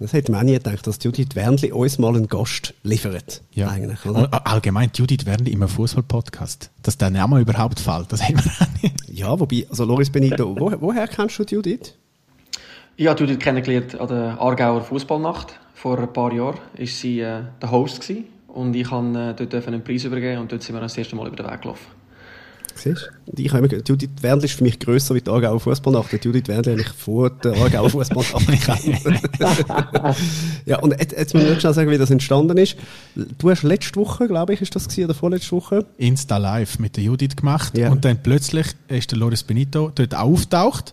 Das hätte man auch nie gedacht, dass Judith Wernli uns mal einen Gast liefert. Ja. Eigentlich, oder? Allgemein, Judith Wernli im Fußball-Podcast. Dass der Name überhaupt fällt, das haben wir auch nicht. Ja, wobei, also Loris Benito, wo, woher kennst du Judith? Ich habe Judith kennengelernt an der Aargauer Fußballnacht. Vor ein paar Jahren war sie äh, der Host gewesen, und ich habe äh, dort einen Preis übergeben und dort sind wir das erste Mal über den Weg gelaufen. Siehst du? Ich habe immer, Judith Wendel ist für mich grösser wie die Aargauer Fußballnacht. Judith Wendel habe ich vor der Aargauer Fußballnacht Ja, und jetzt, jetzt muss ich schnell sagen, wie das entstanden ist. Du hast letzte Woche, glaube ich, ist das gewesen, oder vorletzte Woche? Insta Live mit der Judith gemacht ja. und dann plötzlich ist der Loris Benito dort auftaucht.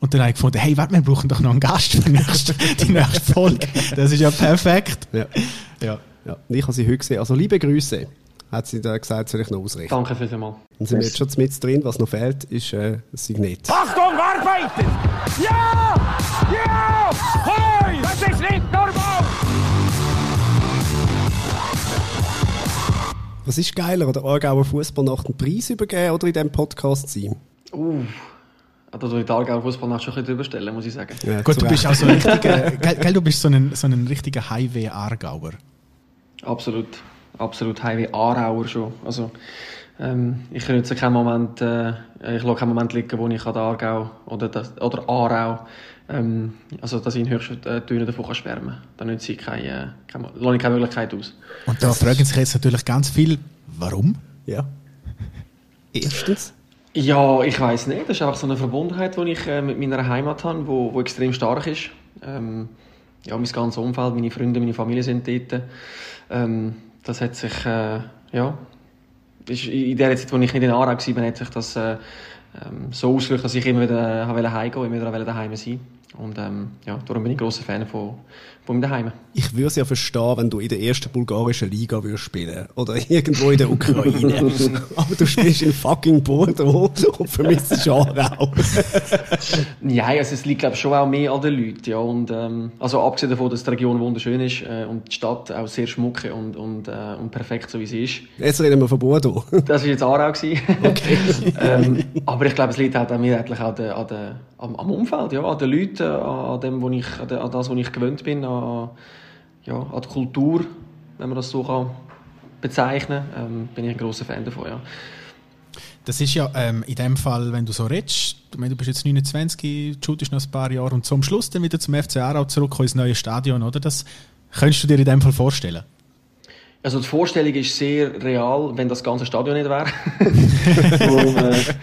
Und dann habe ich gefunden, hey, warte, wir brauchen doch noch einen Gast für die nächste, die nächste Folge. Das ist ja perfekt. Ja. ja. ja. Und ich habe sie heute gesehen. Also liebe Grüße hat sie da gesagt, soll ich noch ausrichten. Danke vielmals. Und sind wir jetzt schon mit drin. Was noch fehlt, ist äh, ein Signet. Achtung, Arbeiter! Ja! Ja! Hoi! Das ist nicht normal! Was ist geiler, der Aargauer Fußballnacht einen Preis übergeben oder in diesem Podcast sein? Uh. Da tue ich die Aargauer Fußballnacht schon ein bisschen drüber stellen, muss ich sagen. Ja, Gut, du bist auch so ein richtiger, gell, du bist so ein, so ein richtiger Highway-Aargauer. Absolut absolut Highway Aarauer schon. Also, ähm, ich jetzt keinen Moment, äh, ich lasse keinen Moment liegen, wo ich an der Aargau oder, das, oder Aarau, ähm, also dass ich in höchsten äh, Tönen davon kann schwärmen kann. Dann nützt ich keine, keine, lasse ich keine Möglichkeit aus. Und da fragen sich jetzt natürlich ganz viel, warum? Ja. Erstens. Ja, ich weiß nicht. Das ist einfach so eine Verbundenheit, die ich äh, mit meiner Heimat habe, wo, wo extrem stark ist. Ähm, ja, mein ganzes Umfeld, meine Freunde, meine Familie sind dort. Ähm, das hat sich, äh, ja, in der Zeit, als ich nicht in Aarau war, hat sich das äh, ähm, so ausgewirkt, dass ich immer wieder äh, heimgehen wollte, immer wieder daheim sein. Und ähm, ja, darum bin ich ein grosser Fan von, meinem Daheim. Ich würde es ja verstehen, wenn du in der ersten bulgarischen Liga würdest spielen oder irgendwo in der Ukraine. Aber du spielst in fucking Bordeaux und vermisst Aarau. ja, also es liegt glaube schon auch mehr an den Leuten. Ja. Und, ähm, also abgesehen davon, dass die Region wunderschön ist äh, und die Stadt auch sehr schmuck und, und, äh, und perfekt, so wie sie ist. Jetzt reden wir von Bordeaux. das war jetzt Aarau. okay. ähm, aber ich glaube, es liegt halt eigentlich an, der, an, der, am, am Umfeld, ja, an den Leuten, an, dem, wo ich, an das, was ich gewöhnt bin, an, ja, an die Kultur, wenn man das so kann bezeichnen kann, ähm, bin ich ein großer Fan davon. Ja. Das ist ja ähm, in dem Fall, wenn du so redest, du, du bist jetzt 29, shootest noch ein paar Jahre und zum Schluss dann wieder zum FC Aarau zurück ins neue Stadion, oder? Das könntest du dir in dem Fall vorstellen? Also die Vorstellung ist sehr real, wenn das ganze Stadion nicht wäre. äh,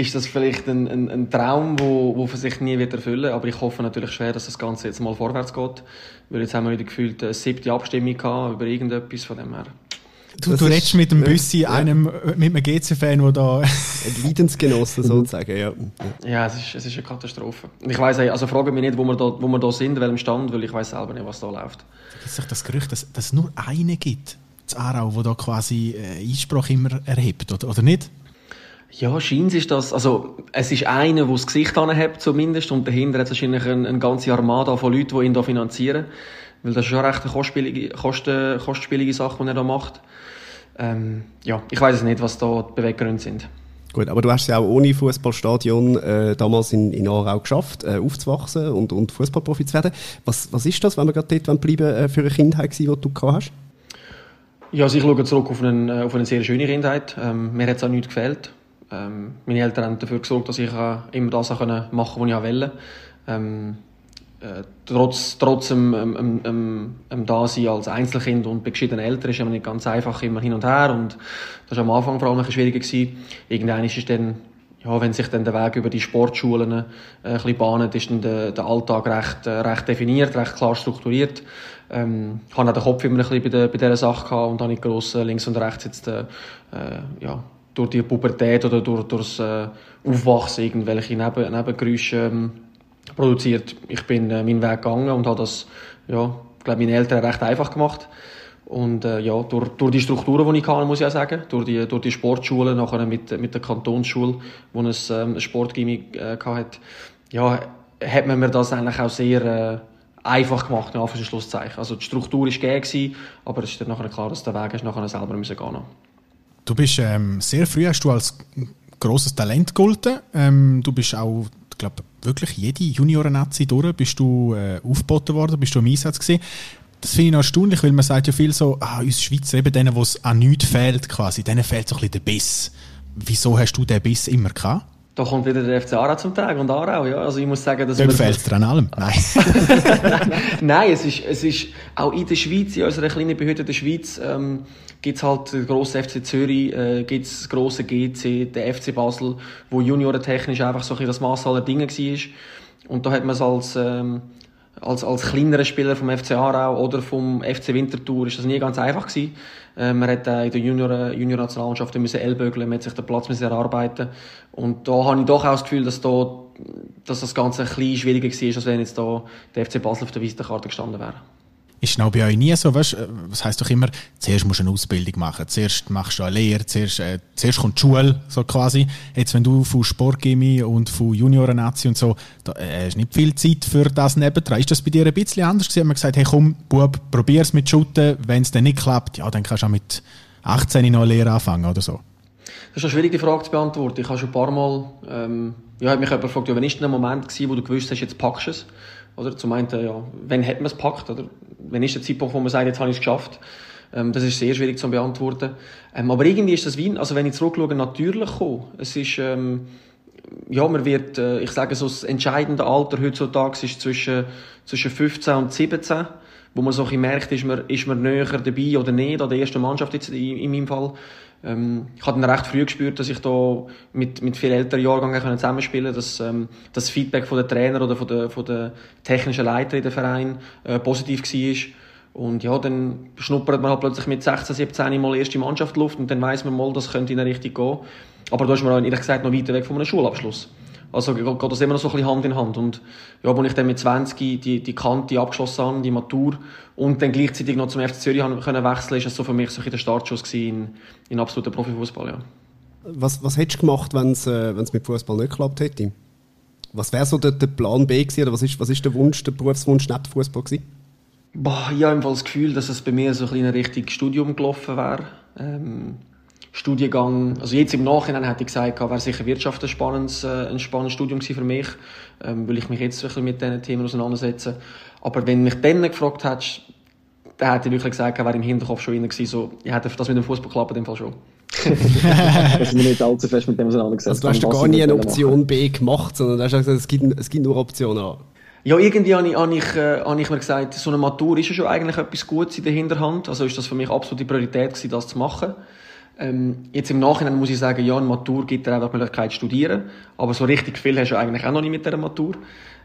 ist das vielleicht ein, ein, ein Traum, wo, wo sich nie wird erfüllen Aber ich hoffe natürlich schwer, dass das Ganze jetzt mal vorwärts geht. Weil jetzt haben wir wieder gefühlt eine siebte Abstimmung gehabt über irgendetwas von dem her. Du, du redest mit dem Büssi, ja. einem, mit einem GC-Fan, der da... Ein Leidensgenosse sozusagen, ja. Ja, es ist, es ist eine Katastrophe. Ich weiss, also frage mich nicht, wo wir da, wo wir da sind, in welchem Stand, weil ich weiß selber nicht, was da läuft. Es gibt das Gerücht, dass, dass es nur einen gibt, das Aarau, der da quasi äh, Einspruch immer erhebt, oder, oder nicht? Ja, scheint ist das, also, es ist einer, der das Gesicht anhebt, zumindest, und dahinter hat es wahrscheinlich eine, eine ganze Armada von Leuten, die ihn da finanzieren. Weil das ist schon recht eine kostspielige, kosten, kostspielige Sache, die er da macht. Ähm, ja, ich weiß es nicht, was da die Beweggründe sind. Gut, aber du hast ja auch ohne Fußballstadion äh, damals in, in Aarau geschafft, äh, aufzuwachsen und, und Fußballprofi zu werden. Was, was ist das, wenn wir gerade dort bleiben, äh, für eine Kindheit die du gehabt hast? Ja, also ich schaue zurück auf, einen, äh, auf eine sehr schöne Kindheit. Ähm, mir hat es auch nichts gefehlt. Ähm, meine Eltern haben dafür gesorgt, dass ich äh, immer das machen konnte, was ich wollte. Ähm, äh, trotz, trotz dem, dem, dem, dem Dasein als Einzelkind und bei geschiedenen Eltern ist es nicht ganz einfach, immer hin und her. Und das war am Anfang vor allem schwieriger. Irgendwann ist es dann, ja, wenn sich dann der Weg über die Sportschulen äh, bahnt, ist dann der, der Alltag recht, äh, recht definiert, recht klar strukturiert. Ähm, ich hatte auch den Kopf immer ein bisschen bei, der, bei dieser Sache gehabt und habe nicht gross äh, links und rechts jetzt, äh, ja, durch die Pubertät oder durch, durch das äh, Aufwachsen irgendwelche Neben, Nebengeräusche ähm, produziert. Ich bin äh, meinen Weg gegangen und habe das, ja, ich glaube, meine Eltern recht einfach gemacht. Und äh, ja, durch, durch die Strukturen, die ich hatte, muss ich auch sagen, durch die, durch die Sportschule, nachher mit, mit der Kantonsschule, wo es ähm, Sportgymnasium äh, hatte, ja, hat man mir das eigentlich auch sehr äh, einfach gemacht, ja, für Schlusszeichen. Also die Struktur war gegeben, aber es ist dann nachher klar, dass der Weg ist, nachher selber müssen gehen Du bist ähm, sehr früh hast du als großes Talent gegolten. Ähm, du bist auch glaube wirklich jede Junioren-Nazi durch, bist du äh, aufgeboten worden, bist du im Einsatz gewesen. Das finde ich noch erstaunlich, weil man sagt ja viel so, ah, uns Schweizer, eben denen, wo es an nichts fehlt quasi, denen fehlt so ein bisschen der Biss. Wieso hast du den Biss immer gehabt? Da kommt wieder der FC Aarau zum Tag und Aarau, ja. Also ich muss sagen, dass Dem fehlt es an allem. Nein. Nein, es ist, es ist auch in der Schweiz, in unserer kleinen behüteten Schweiz, ähm, gibt's halt den grossen FC Zürich, äh, gibt's das grosse GC, den FC Basel, wo juniorentechnisch einfach so ein bisschen das Mass aller Dinge war. Und da hat man es als, ähm, als, als kleinerer Spieler vom FC Aarau oder vom FC Winterthur ist das nie ganz einfach gewesen. Äh, man hat äh, in der Junior, Junior Nationalmannschaft müssen ellbögeln, man hat sich den Platz müssen erarbeiten. Und da habe ich doch auch das Gefühl, dass da, dass das Ganze ein bisschen schwieriger war, als wenn jetzt da der FC Basel auf der Visitenkarte gestanden wäre. Ist genau bei euch nie so, weißt, äh, was heisst doch immer, zuerst musst du eine Ausbildung machen, zuerst machst du eine Lehre, zuerst, äh, zuerst kommt die Schule, so quasi. Jetzt, wenn du von Sportgymnasium und von Junioren-Nazi und so, da äh, hast nicht viel Zeit für das nebendran. Ist das bei dir ein bisschen anders gewesen? Haben wir gesagt, hey komm, Bub, probier's mit Shooten, wenn es dann nicht klappt, ja, dann kannst du auch mit 18 noch eine Lehre anfangen oder so. Das ist eine schwierige Frage zu beantworten. Ich habe schon ein paar Mal, ähm, ja, hat mich jemand gefragt, ja, wann ist denn ein Moment gewesen, wo du gewusst hast, jetzt packst du es? Oder zum einen, ja, wann hat man es gepackt? Oder wann ist der Zeitpunkt, wo man sagt, jetzt habe ich es geschafft? Ähm, das ist sehr schwierig zu beantworten. Ähm, aber irgendwie ist das wie, also wenn ich zurückschaue, natürlich gekommen. Es ist, ähm, ja, man wird, äh, ich sage so, das entscheidende Alter heutzutage ist zwischen, zwischen 15 und 17, wo man so ein merkt, ist man, ist man näher dabei oder nicht, an der ersten Mannschaft jetzt in, in meinem Fall. Ähm, ich habe dann recht früh gespürt, dass ich da mit, mit viel älteren Jahrgängen zusammenspielen konnte, dass ähm, das Feedback von den Trainer oder von der, von der technischen Leiter in den Verein äh, positiv war. Und ja, dann schnuppert man halt plötzlich mit 16, 17 mal erste Mannschaft Luft und dann weiß man mal, das könnte in eine Richtung gehen. Aber da ist man auch, ehrlich gesagt noch weiter weg von einem Schulabschluss. Also geht das immer noch so ein bisschen Hand in Hand. Und ja, als ich dann mit 20 die, die Kante abgeschlossen habe, die Matur, und dann gleichzeitig noch zum FC Zürich können wechseln, ist das so für mich so ein der Startschuss in, in absoluten Profifußball, ja. Was, was hättest du gemacht, wenn es äh, mit Fußball nicht geklappt hätte? Was wäre so der, der, Plan B gewesen, oder was ist, was ist der Wunsch, der Berufswunsch nicht Fußball gewesen? Boah, ich habe das Gefühl, dass es bei mir so ein bisschen Richtung Studium gelaufen wäre. Ähm, Studiengang, also jetzt im Nachhinein hätte ich gesagt, wäre sicher Wirtschaft ein spannendes, äh, ein spannendes Studium für mich, ähm, weil ich mich jetzt wirklich mit diesen Themen auseinandersetze. Aber wenn mich dann gefragt hättest, dann hätte ich wirklich gesagt, wäre im Hinterkopf schon gewesen, so, ich hätte das mit dem Fußball klappt, in dem Fall schon. dass ich mich nicht allzu fest mit dem auseinandergesetzt also, Du hast gar nie eine Option B gemacht, sondern du hast gesagt, es gibt, es gibt nur Optionen A. Ja, irgendwie habe ich, habe, ich, äh, habe ich mir gesagt, so eine Matur ist ja schon eigentlich etwas Gutes in der Hinterhand. Also ist das für mich absolute Priorität gewesen, das zu machen. Ähm, jetzt im Nachhinein muss ich sagen, ja, eine Matur gibt dir einfach die Möglichkeit zu studieren, aber so richtig viel hast du eigentlich auch noch nicht mit dieser Matur.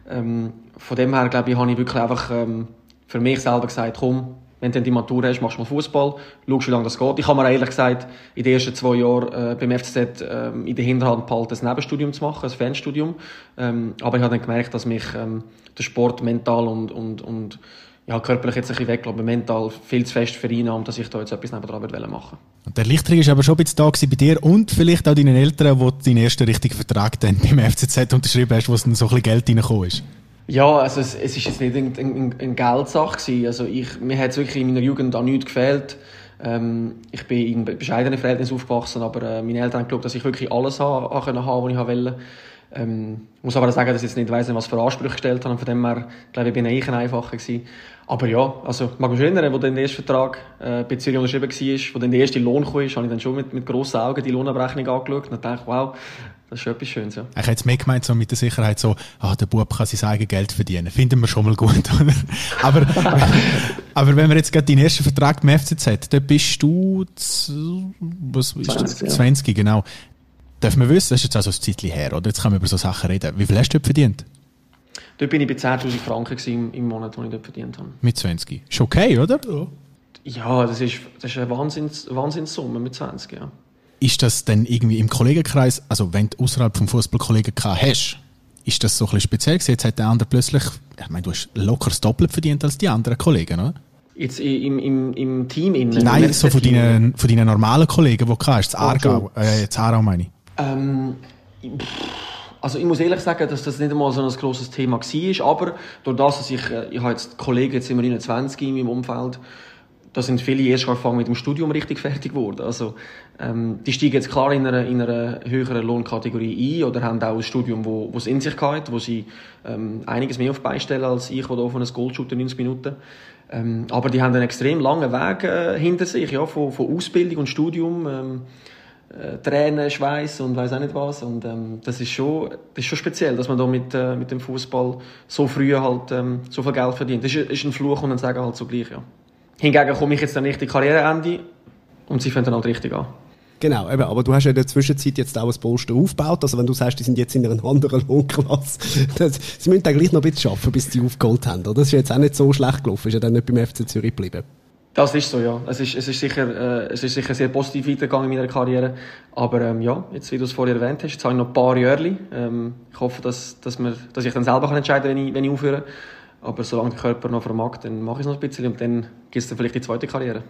Ähm, von dem her, glaube ich, habe ich wirklich einfach ähm, für mich selber gesagt, komm, wenn du die Matur hast, machst du mal Fußball, schaust, wie lange das geht. Ich habe mir ehrlich gesagt in den ersten zwei Jahren äh, beim FCZ äh, in der Hinterhand behalten, ein Nebenstudium zu machen, ein Fernstudium. Ähm, aber ich habe dann gemerkt, dass mich ähm, der Sport mental und, und, und ja, körperlich jetzt ein bisschen weg, aber mental viel zu fest vereinnahmt, dass ich da jetzt etwas nebenan machen wollte. Und der Erleichterung war aber schon ein bisschen da bei dir und vielleicht auch deinen Eltern, wo du deinen ersten richtigen Vertrag dann beim FCZ unterschrieben hast, wo es dann so ein bisschen Geld reingekommen ist. Ja, also es, es ist jetzt nicht eine, eine, eine Geldsache gewesen. Also ich, mir hat es wirklich in meiner Jugend an nichts gefehlt. Ähm, ich bin in bescheidenen Verhältnissen aufgewachsen, aber äh, meine Eltern haben geglaubt, dass ich wirklich alles haben, haben, was ich wollte. Ähm, muss aber sagen, dass ich jetzt nicht weiss, was für Ansprüche gestellt habe. Von dem her, glaube ich, bin ich ein einfacher gewesen. Aber ja, also, mag mich erinnern, wo dann der erste Vertrag äh, bei Zürich unterschrieben war, wo dann der erste Lohn kam, habe ich dann schon mit, mit grossen Augen die Lohnabrechnung angeschaut und dachte, wow, das ist etwas Schönes, ja. Ich hätte jetzt mehr gemeint, so mit der Sicherheit so, ah, der Bub kann sein eigenes Geld verdienen. Finden wir schon mal gut, oder? aber, aber wenn wir jetzt gerade deinen ersten Vertrag im FCZ hat, dann bist du, was ist 20, das? 20, ja. genau. Darf man wissen, das ist jetzt also ein Zeitchen her, oder? Jetzt kann man über so Sachen reden. Wie viel hast du dort verdient? Dort bin ich bei 10'000 Franken im, im Monat, die ich dort verdient habe. Mit 20? Ist okay, oder? Ja, das ist, das ist eine Wahnsinns, Wahnsinnssumme mit 20, ja. Ist das denn irgendwie im Kollegenkreis, also wenn du außerhalb vom Fußballkollegen hast, ist das so ein bisschen speziell gewesen? Jetzt hat der andere plötzlich, ich meine, du hast locker das Doppelt verdient als die anderen Kollegen, oder? Jetzt im, im, im Team innen? Nein, so von deinen, von deinen normalen Kollegen, die du hast, das Aargau, äh, das Aarau meine ich. Ähm, also ich muss ehrlich sagen, dass das nicht einmal so ein grosses Thema war, aber durch das, dass ich, äh, ich habe jetzt Kollegen, jetzt sind wir 29 in meinem Umfeld, da sind viele erst angefangen mit dem Studium richtig fertig geworden. Also, ähm, die steigen jetzt klar in einer, in einer höheren Lohnkategorie ein oder haben auch ein Studium, wo, wo es in sich geht, wo sie ähm, einiges mehr auf beistellen als ich, der auf einem Gold shooter 90 Minuten. Ähm, aber die haben einen extrem langen Weg äh, hinter sich, ja, von, von Ausbildung und Studium. Ähm, äh, Tränen, Schweiß und weiß auch nicht was. Und ähm, das, ist schon, das ist schon speziell, dass man da mit, äh, mit dem Fußball so früh halt ähm, so viel Geld verdient. Das ist, ist ein Fluch und ein Segen halt zugleich, ja. Hingegen komme ich jetzt dann nicht in Karriereende und sie fangen dann halt richtig an. Genau, eben, aber du hast ja in der Zwischenzeit jetzt auch ein Poster aufgebaut. Also wenn du sagst, die sind jetzt in einer anderen Lohnklasse, das, sie müssen dann gleich noch ein bisschen arbeiten, bis sie aufgeholt haben. Oder? Das ist jetzt auch nicht so schlecht gelaufen, ist ja dann nicht beim FC Zürich geblieben. Das ist so, ja. Es ist, es ist, sicher, äh, es ist sicher sehr positiv weitergegangen in meiner Karriere. Aber ähm, ja, jetzt, wie du es vorher erwähnt hast, jetzt habe ich noch ein paar Jahre. Ähm, ich hoffe, dass, dass, wir, dass ich dann selber kann entscheiden kann, wenn ich, wenn ich aufhöre. Aber solange der Körper noch vermag, dann mache ich es noch ein bisschen und dann gibt es dann vielleicht die zweite Karriere.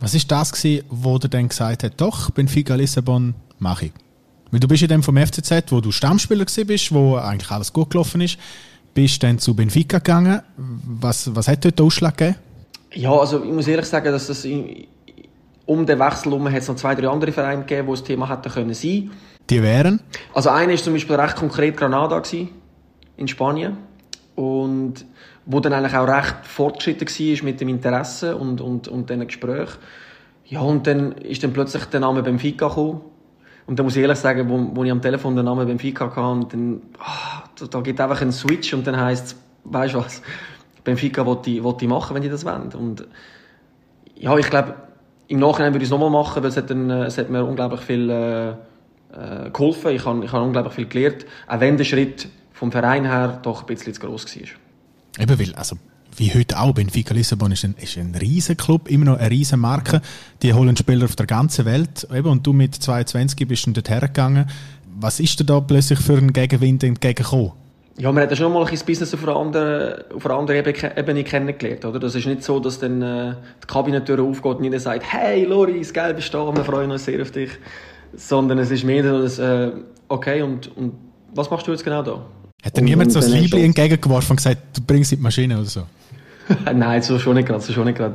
Was ist das gewesen, wo du dann gesagt hast, doch, Benfica Lissabon mache ich? Weil du bist ja dann vom FCZ, wo du Stammspieler bist, wo eigentlich alles gut gelaufen ist, bist dann zu Benfica gegangen. Was, was hat dort den Ausschlag gegeben? Ja, also ich muss ehrlich sagen, dass das um den Wechsel herum hat es noch zwei, drei andere Vereine gegeben, wo das Thema hätte können sein. Die wären? Also einer ist zum Beispiel recht konkret Granada gewesen, in Spanien und wo dann eigentlich auch recht fortgeschritten war mit dem Interesse und, und, und diesen Gespräch. Ja, und dann ist dann plötzlich der Name Benfica gekommen. Und da muss ich ehrlich sagen, wo, wo ich am Telefon den Namen Benfica hatte, und dann, ah, da, da geht einfach ein Switch und dann heisst es, weißt du was, Benfica wollte wollte machen, wenn die das wollen. Und ja, ich glaube, im Nachhinein würde ich es nochmal machen, weil es hat, dann, es hat mir unglaublich viel äh, äh, geholfen. Ich habe ich hab unglaublich viel gelernt, auch wenn der Schritt vom Verein her doch ein bisschen zu gross war. Eben, weil, also, wie heute auch, Benfica Lissabon ist ein, ist ein riesen Club, immer noch eine riesen Marke. Die holen Spieler auf der ganzen Welt. Eben, und du mit 22 bist dann dort hergegangen. Was ist dir da plötzlich für einen Gegenwind entgegengekommen? Ja, man hat ja schon mal ein Business auf einer anderen, auf einer anderen Ebene kennengelernt, oder? Das ist nicht so, dass dann äh, die Kabinentür aufgeht und jeder sagt, hey Loris, geil bist du da, wir freuen uns sehr auf dich. Sondern es ist mehr so, dass, äh, okay, und, und was machst du jetzt genau da? Hat dir niemand so ein Liebling entgegengeworfen und gesagt, du bringst die Maschine oder so? Nein, so schon nicht gerade, so schon nicht gerade.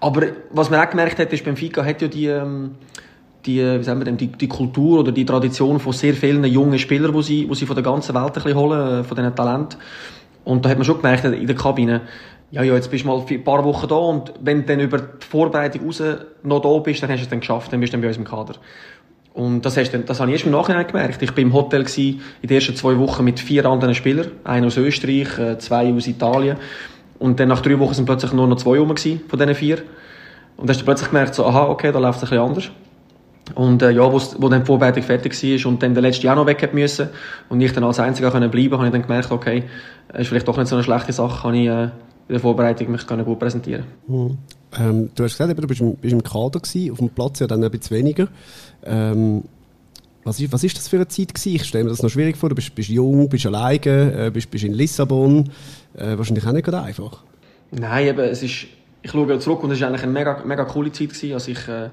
Aber was man auch gemerkt hat, ist, beim FICA hat ja die, ähm, die, wie sagen wir denn, die, die Kultur oder die Tradition von sehr vielen jungen Spielern, die sie, die sie von der ganzen Welt ein bisschen holen, äh, von diesen Talenten. Und da hat man schon gemerkt in der Kabine, ja, ja, jetzt bist du mal ein paar Wochen da und wenn du dann über die Vorbereitung raus noch da bist, dann hast du es dann geschafft, dann bist du dann bei uns im Kader. Und das, hast du, das habe ich erst im Nachhinein gemerkt. Ich war im Hotel in den ersten zwei Wochen mit vier anderen Spielern. Einer aus Österreich, äh, zwei aus Italien. Und dann nach drei Wochen sind plötzlich nur noch zwei rum von diesen vier. Und dann hast du plötzlich gemerkt, so, aha, okay, da läuft es ein bisschen anders. Und äh, ja, wo dann die Vorbereitung fertig war und dann der letzte Jahr noch weg müssen und ich dann als Einziger können bleiben, habe ich dann gemerkt, okay, ist vielleicht doch nicht so eine schlechte Sache, kann ich äh, in der Vorbereitung mich gut präsentieren. Mhm. Ähm, du hast gesagt, du bist im, bist im Kader gewesen, auf dem Platz ja dann ein bisschen weniger. Ähm, was ist, was ist das für eine Zeit gewesen? Ich stelle mir das noch schwierig vor. Du bist, bist jung, bist alleine, äh, bist, bist in Lissabon. Äh, wahrscheinlich auch nicht gerade einfach. Nein, eben, es ist, ich schaue zurück und es war eigentlich eine mega, mega coole Zeit gewesen. Also ich, äh,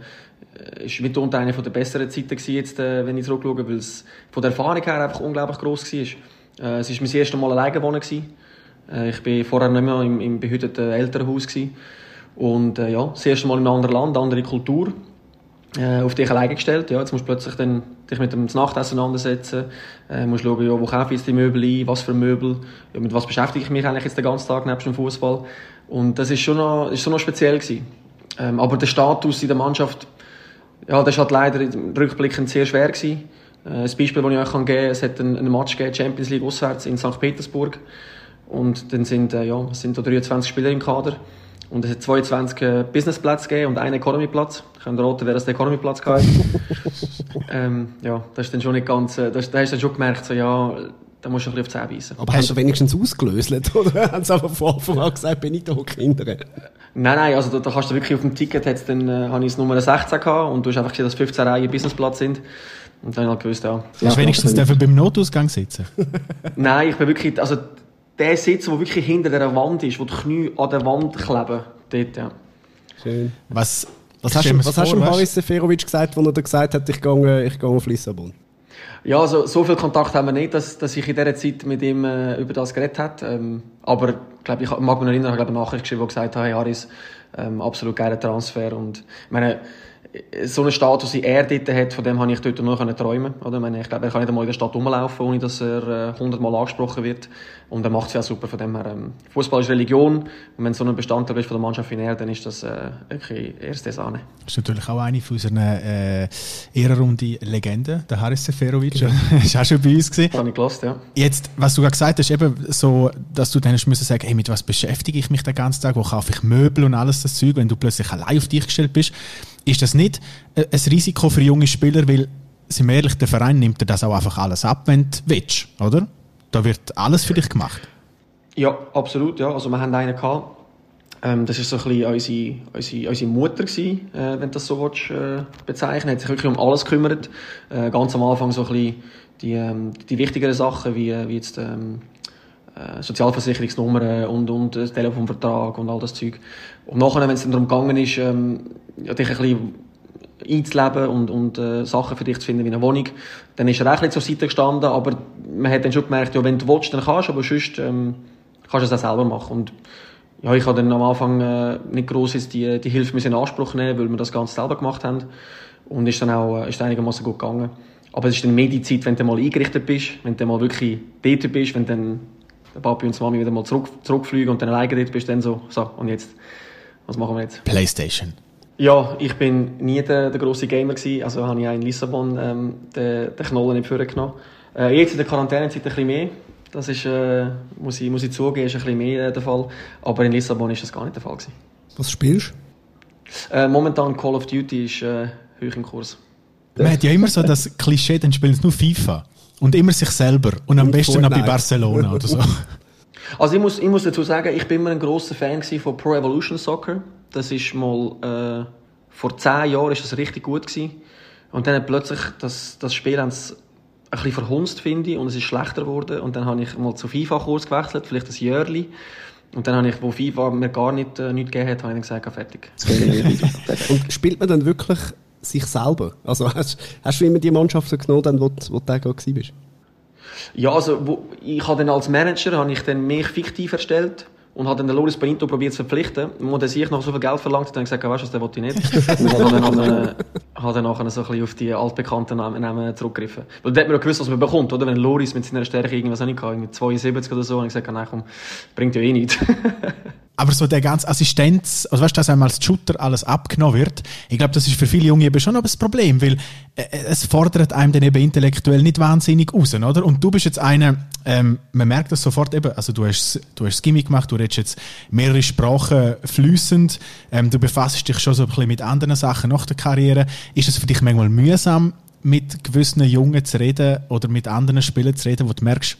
ist mitunter eine der besseren Zeiten gewesen, jetzt, äh, wenn ich zurückschaue, weil es von der Erfahrung her einfach unglaublich gross war. Äh, es war mein erstes Mal alleine wohnen. Äh, ich war vorher nicht mehr im, im behüteten Elternhaus. Gewesen. Und äh, ja, das erste Mal in einem anderen Land, andere Kultur, äh, auf dich alleine gestellt. Ja, jetzt musst du plötzlich dann dich mit dem Nachtessen auseinandersetzen, äh, musst schauen, ja, wo kaufe ich jetzt die Möbel ein, was für Möbel, ja, mit was beschäftige ich mich eigentlich jetzt den ganzen Tag neben dem Fußball. Und das ist schon noch, schon noch speziell gewesen. Ähm, aber der Status in der Mannschaft, ja, das war halt leider rückblickend sehr schwer gewesen. Äh, ein Beispiel, das ich euch geben kann, es hat einen, Match gegeben, Champions League auswärts in St. Petersburg. Und dann sind, äh, ja, es sind da 23 Spieler im Kader. Und es hat 22 äh, Businessplätze gegeben und einen Economy-Platz. Ich kann raten, wer das der Economy-Platz ähm, Ja, das ist dann schon nicht ganz, das, da hast du dann schon gemerkt, so, ja, da musst du ein bisschen auf die Zähne beißen. Aber hast du wenigstens ausgelöst, oder haben sie einfach von Anfang an gesagt, bin ich da Kinder? Nein, nein, also da, da kannst du wirklich auf dem Ticket, hat's dann, äh, habe ich das Nummer 16 gehabt und du hast einfach gesehen, dass 15 Reihen Businessplatz sind. Und dann halt gewusst, ja. Hast du wenigstens dürfen beim Notausgang sitzen? nein, ich bin wirklich, also, der Sitz, der wirklich hinter der Wand ist, wo die Knie an der Wand kleben, dort, ja. Schön. Was, was hast, du, was hast du Haris Seferovic gesagt, als er gesagt hat, ich gehe, ich gehe auf Lissabon? Ja, also, so viel Kontakt haben wir nicht, dass, dass ich in dieser Zeit mit ihm äh, über das geredet habe. Ähm, aber ich glaube, ich mag mich erinnern, ich habe eine Nachricht geschrieben, die gesagt hat, hey Haris, ähm, absolut geiler Transfer und ich meine, so einen Status, wie er dort hat, von dem habe ich dort nur träumen oder? Ich, meine, ich glaube, er kann nicht einmal in der Stadt rumlaufen, ohne dass er hundertmal äh, angesprochen wird. Und er macht es ja super. Von dem her, ähm, Fußball ist Religion. Und wenn so ein Bestandteil ist von der Mannschaft wie er, dann ist das äh, wirklich erste Sahne. Das ist natürlich auch eine von unseren äh, Ehrenrunde Legenden, der Haris Seferovic. Genau. ist auch schon bei uns gewesen. Habe ich gelost, ja. Jetzt, was du gerade gesagt hast, eben so, dass du dann hast müssen sagen, hey, mit was beschäftige ich mich den ganzen Tag? Wo kaufe ich Möbel und alles das Zeug, wenn du plötzlich allein auf dich gestellt bist? Ist das nicht ein Risiko für junge Spieler, weil, sind wir ehrlich, der Verein nimmt dir das auch einfach alles ab, wenn du willst, oder? Da wird alles für dich gemacht. Ja, absolut, ja. Also wir haben einen gehabt, ähm, das war so ein bisschen unsere, unsere, unsere Mutter gewesen, äh, wenn du das so willst, äh, bezeichnen. Hat sich wirklich um alles gekümmert. Äh, ganz am Anfang so ein bisschen die, ähm, die wichtigeren Sachen, wie, wie jetzt, ähm, äh, Sozialversicherungsnummern und, und äh, Telefonvertrag und all das Zeug. Und nachher, wenn es darum gegangen ist, ähm, ja, dich ein bisschen einzuleben und, und äh, Sachen für dich zu finden wie eine Wohnung, dann ist er auch ein bisschen zur Seite gestanden, aber man hat dann schon gemerkt, ja, wenn du willst, dann kannst du, aber sonst ähm, kannst du es auch selber machen. Und ja, ich habe dann am Anfang äh, nicht gross die, die Hilfe in Anspruch nehmen, weil wir das Ganze selber gemacht haben. Und ist dann auch äh, ist einigermaßen gut gegangen. Aber es ist dann mehr die Zeit, wenn du mal eingerichtet bist, wenn du mal wirklich dort bist, wenn dann der Papi und die Mami wieder mal zurück, zurückfliegen und dann alleine dort bist, dann so, so, und jetzt, was machen wir jetzt? Playstation. Ja, ich bin nie der, der grosse Gamer gewesen, also habe ich auch in Lissabon ähm, den, den Knollen nicht vorgenommen. Äh, jetzt in der Quarantänezeit ein bisschen mehr. Das ist, äh, muss, ich, muss ich zugeben, ist ein bisschen mehr äh, der Fall. Aber in Lissabon ist das gar nicht der Fall gewesen. Was spielst du? Äh, momentan Call of Duty ist äh, hoch im Kurs. Man hat ja immer so das Klischee, dann spielen sie nur FIFA. Und immer sich selber. Und am und besten noch bei Barcelona oder so. Also ich muss, ich muss dazu sagen, ich bin immer ein großer Fan von Pro Evolution Soccer. Das ist mal äh, vor zehn Jahren ist das richtig gut gewesen. Und dann hat plötzlich das, das Spiel ein bisschen verhunzt, finde ich, und es ist schlechter geworden. Und dann habe ich mal zu FIFA-Kurs gewechselt, vielleicht ein Jörli. Und dann habe ich, wo FIFA mir gar nicht, äh, nicht gegeben hat, habe ich dann gesagt, fertig. und spielt man dann wirklich sich selber? Also hast, hast du immer die Mannschaften genommen, wo, wo du da warst? Ja, also wo, ich habe dann als Manager habe ich dann mich fiktiv erstellt und habe dann den Loris Benito probiert zu verpflichten. Und der sich noch so viel Geld verlangt hat, dann gesagt, weißt du, das wollte ich nicht. und habe dann, äh, habe dann nachher so ein bisschen auf die altbekannten Namen, zurückgegriffen. Weil da hat man ja gewusst, was man bekommt, oder? Wenn Loris mit seiner Stärke irgendwas nicht hatte, mit 72 oder so, habe ich gesagt, nein, komm, bringt ja eh nichts. Aber so der ganze Assistenz, also weißt du, dass einmal als Shooter alles abgenommen wird, ich glaube, das ist für viele Junge eben schon noch ein Problem, weil äh, es fordert einem dann eben intellektuell nicht wahnsinnig raus, oder? Und du bist jetzt einer, ähm, man merkt das sofort eben, also du hast, du hast Gimmick gemacht, du redest jetzt mehrere Sprachen flüssend, ähm, du befasst dich schon so ein bisschen mit anderen Sachen nach der Karriere. Ist es für dich manchmal mühsam, mit gewissen Jungen zu reden oder mit anderen Spielern zu reden, wo du merkst,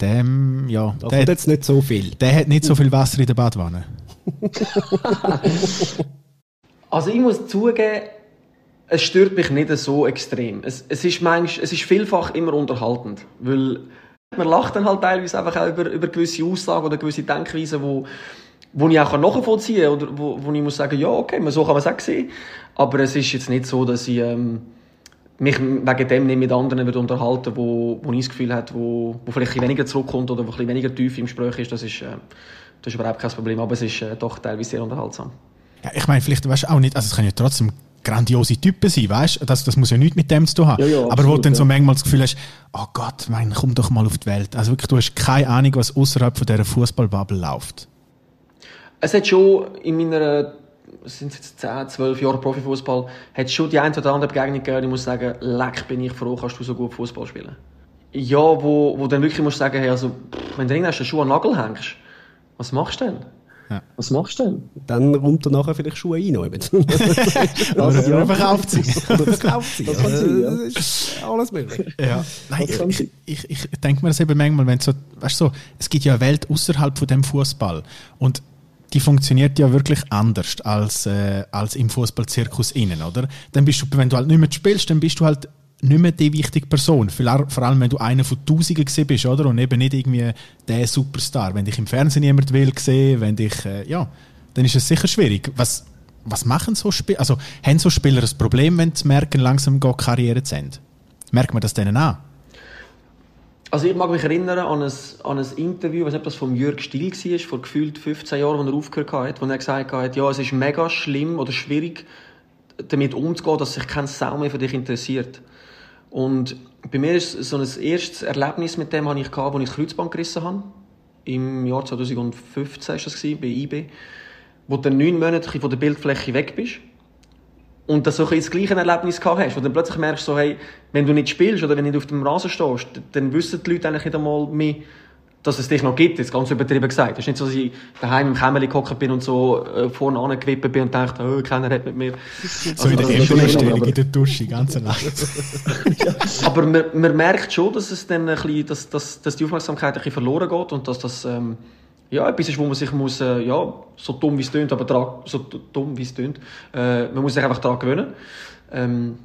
dem, ja, da der hat jetzt nicht so viel. Der hat nicht so viel Wasser in der Badwanne. also ich muss zugeben, es stört mich nicht so extrem. Es, es, ist manchmal, es ist vielfach immer unterhaltend, weil man lacht dann halt teilweise einfach auch über, über gewisse Aussagen oder gewisse Denkweisen, wo, wo ich auch nachvollziehen kann oder wo, wo ich muss sagen, ja okay, so kann man es auch sehen. Aber es ist jetzt nicht so, dass ich... Ähm, mich wegen dem nicht mit anderen wird unterhalten, wo, wo ich das Gefühl habe, wo, wo vielleicht weniger zurückkommt oder wo ein weniger tief im Gespräch ist, das ist, äh, das ist überhaupt kein Problem, aber es ist äh, doch teilweise sehr unterhaltsam. Ja, ich meine, vielleicht weißt du auch nicht, also es können ja trotzdem grandiose Typen sein, weißt das, das muss ja nichts mit dem zu tun haben. Ja, ja, aber absolut, wo du dann so manchmal das Gefühl hast, oh Gott, mein, komm doch mal auf die Welt. Also wirklich, du hast keine Ahnung, was außerhalb von dieser Fußballbubble läuft. Es hat schon in meiner sind jetzt 10, 12 Jahre Profifußball, hat es schon die ein oder andere Begegnung gegeben, ich muss sagen, leck bin ich froh, kannst du so gut Fußball spielen. Ja, wo, wo dann wirklich musst sagen, hey, also, wenn du irgendwann den Schuh an den Nagel hängst, was machst du denn? Ja. Was machst du denn? Dann räumt er nachher vielleicht Schuhe ein. Oder ja. verkauft sie. Oder verkauft sie. Das, sein, ja. das ist alles möglich. Ja. Nein, ich, ich, ich, denke mir das eben manchmal, wenn so, weißt du, so, es gibt ja eine Welt außerhalb von dem Fußball. Und die funktioniert ja wirklich anders als, äh, als im Fußballzirkus innen, oder? Dann bist du, wenn du halt nicht mehr spielst, dann bist du halt nicht mehr die wichtige Person. Vor allem, wenn du einer von Tausenden gesehen bist, oder? Und eben nicht irgendwie der Superstar. Wenn dich im Fernsehen niemand will sehen, wenn dich, äh, ja, dann ist es sicher schwierig. Was, was machen so Spieler? Also, haben so Spieler ein Problem, wenn sie merken, langsam geht Karriere zu Ende? Merkt man das denen an? Also ich mag mich erinnern an ein, an ein Interview, ich weiß nicht, das von Jörg Stiel war, vor gefühlt 15 Jahren, als er aufgehört hat, wo er gesagt hat, ja, es ist mega schlimm oder schwierig, damit umzugehen, dass sich kein Sau mehr für dich interessiert. Und bei mir ist so ein erstes Erlebnis mit dem hatte ich als ich das Kreuzband gerissen habe. Im Jahr 2015 war das bei IB. Wo du dann neun Monate von der Bildfläche weg bist und dass du so das gleiche Erlebnis gehabt hast, wo du plötzlich merkst, so, hey, wenn du nicht spielst oder wenn du nicht auf dem Rasen stehst, dann wissen die Leute eigentlich nicht einmal mehr, dass es dich noch gibt, jetzt ganz übertrieben gesagt. Es ist nicht so, dass ich daheim im Kämmerli gehockt bin und so äh, vorne angewippt bin und dachte, oh, keiner redet mit mir. So in der also, Erstbestellung in der Dusche, ganze Nacht. aber man, man merkt schon, dass es dann ein bisschen, dass, dass, dass die Aufmerksamkeit ein bisschen verloren geht und dass das, ähm, ja, etwas ist, wo man sich muss, äh, ja, so dumm wie es tönt, aber so dumm wie es tönt, äh, man muss sich einfach daran gewöhnen. Ähm,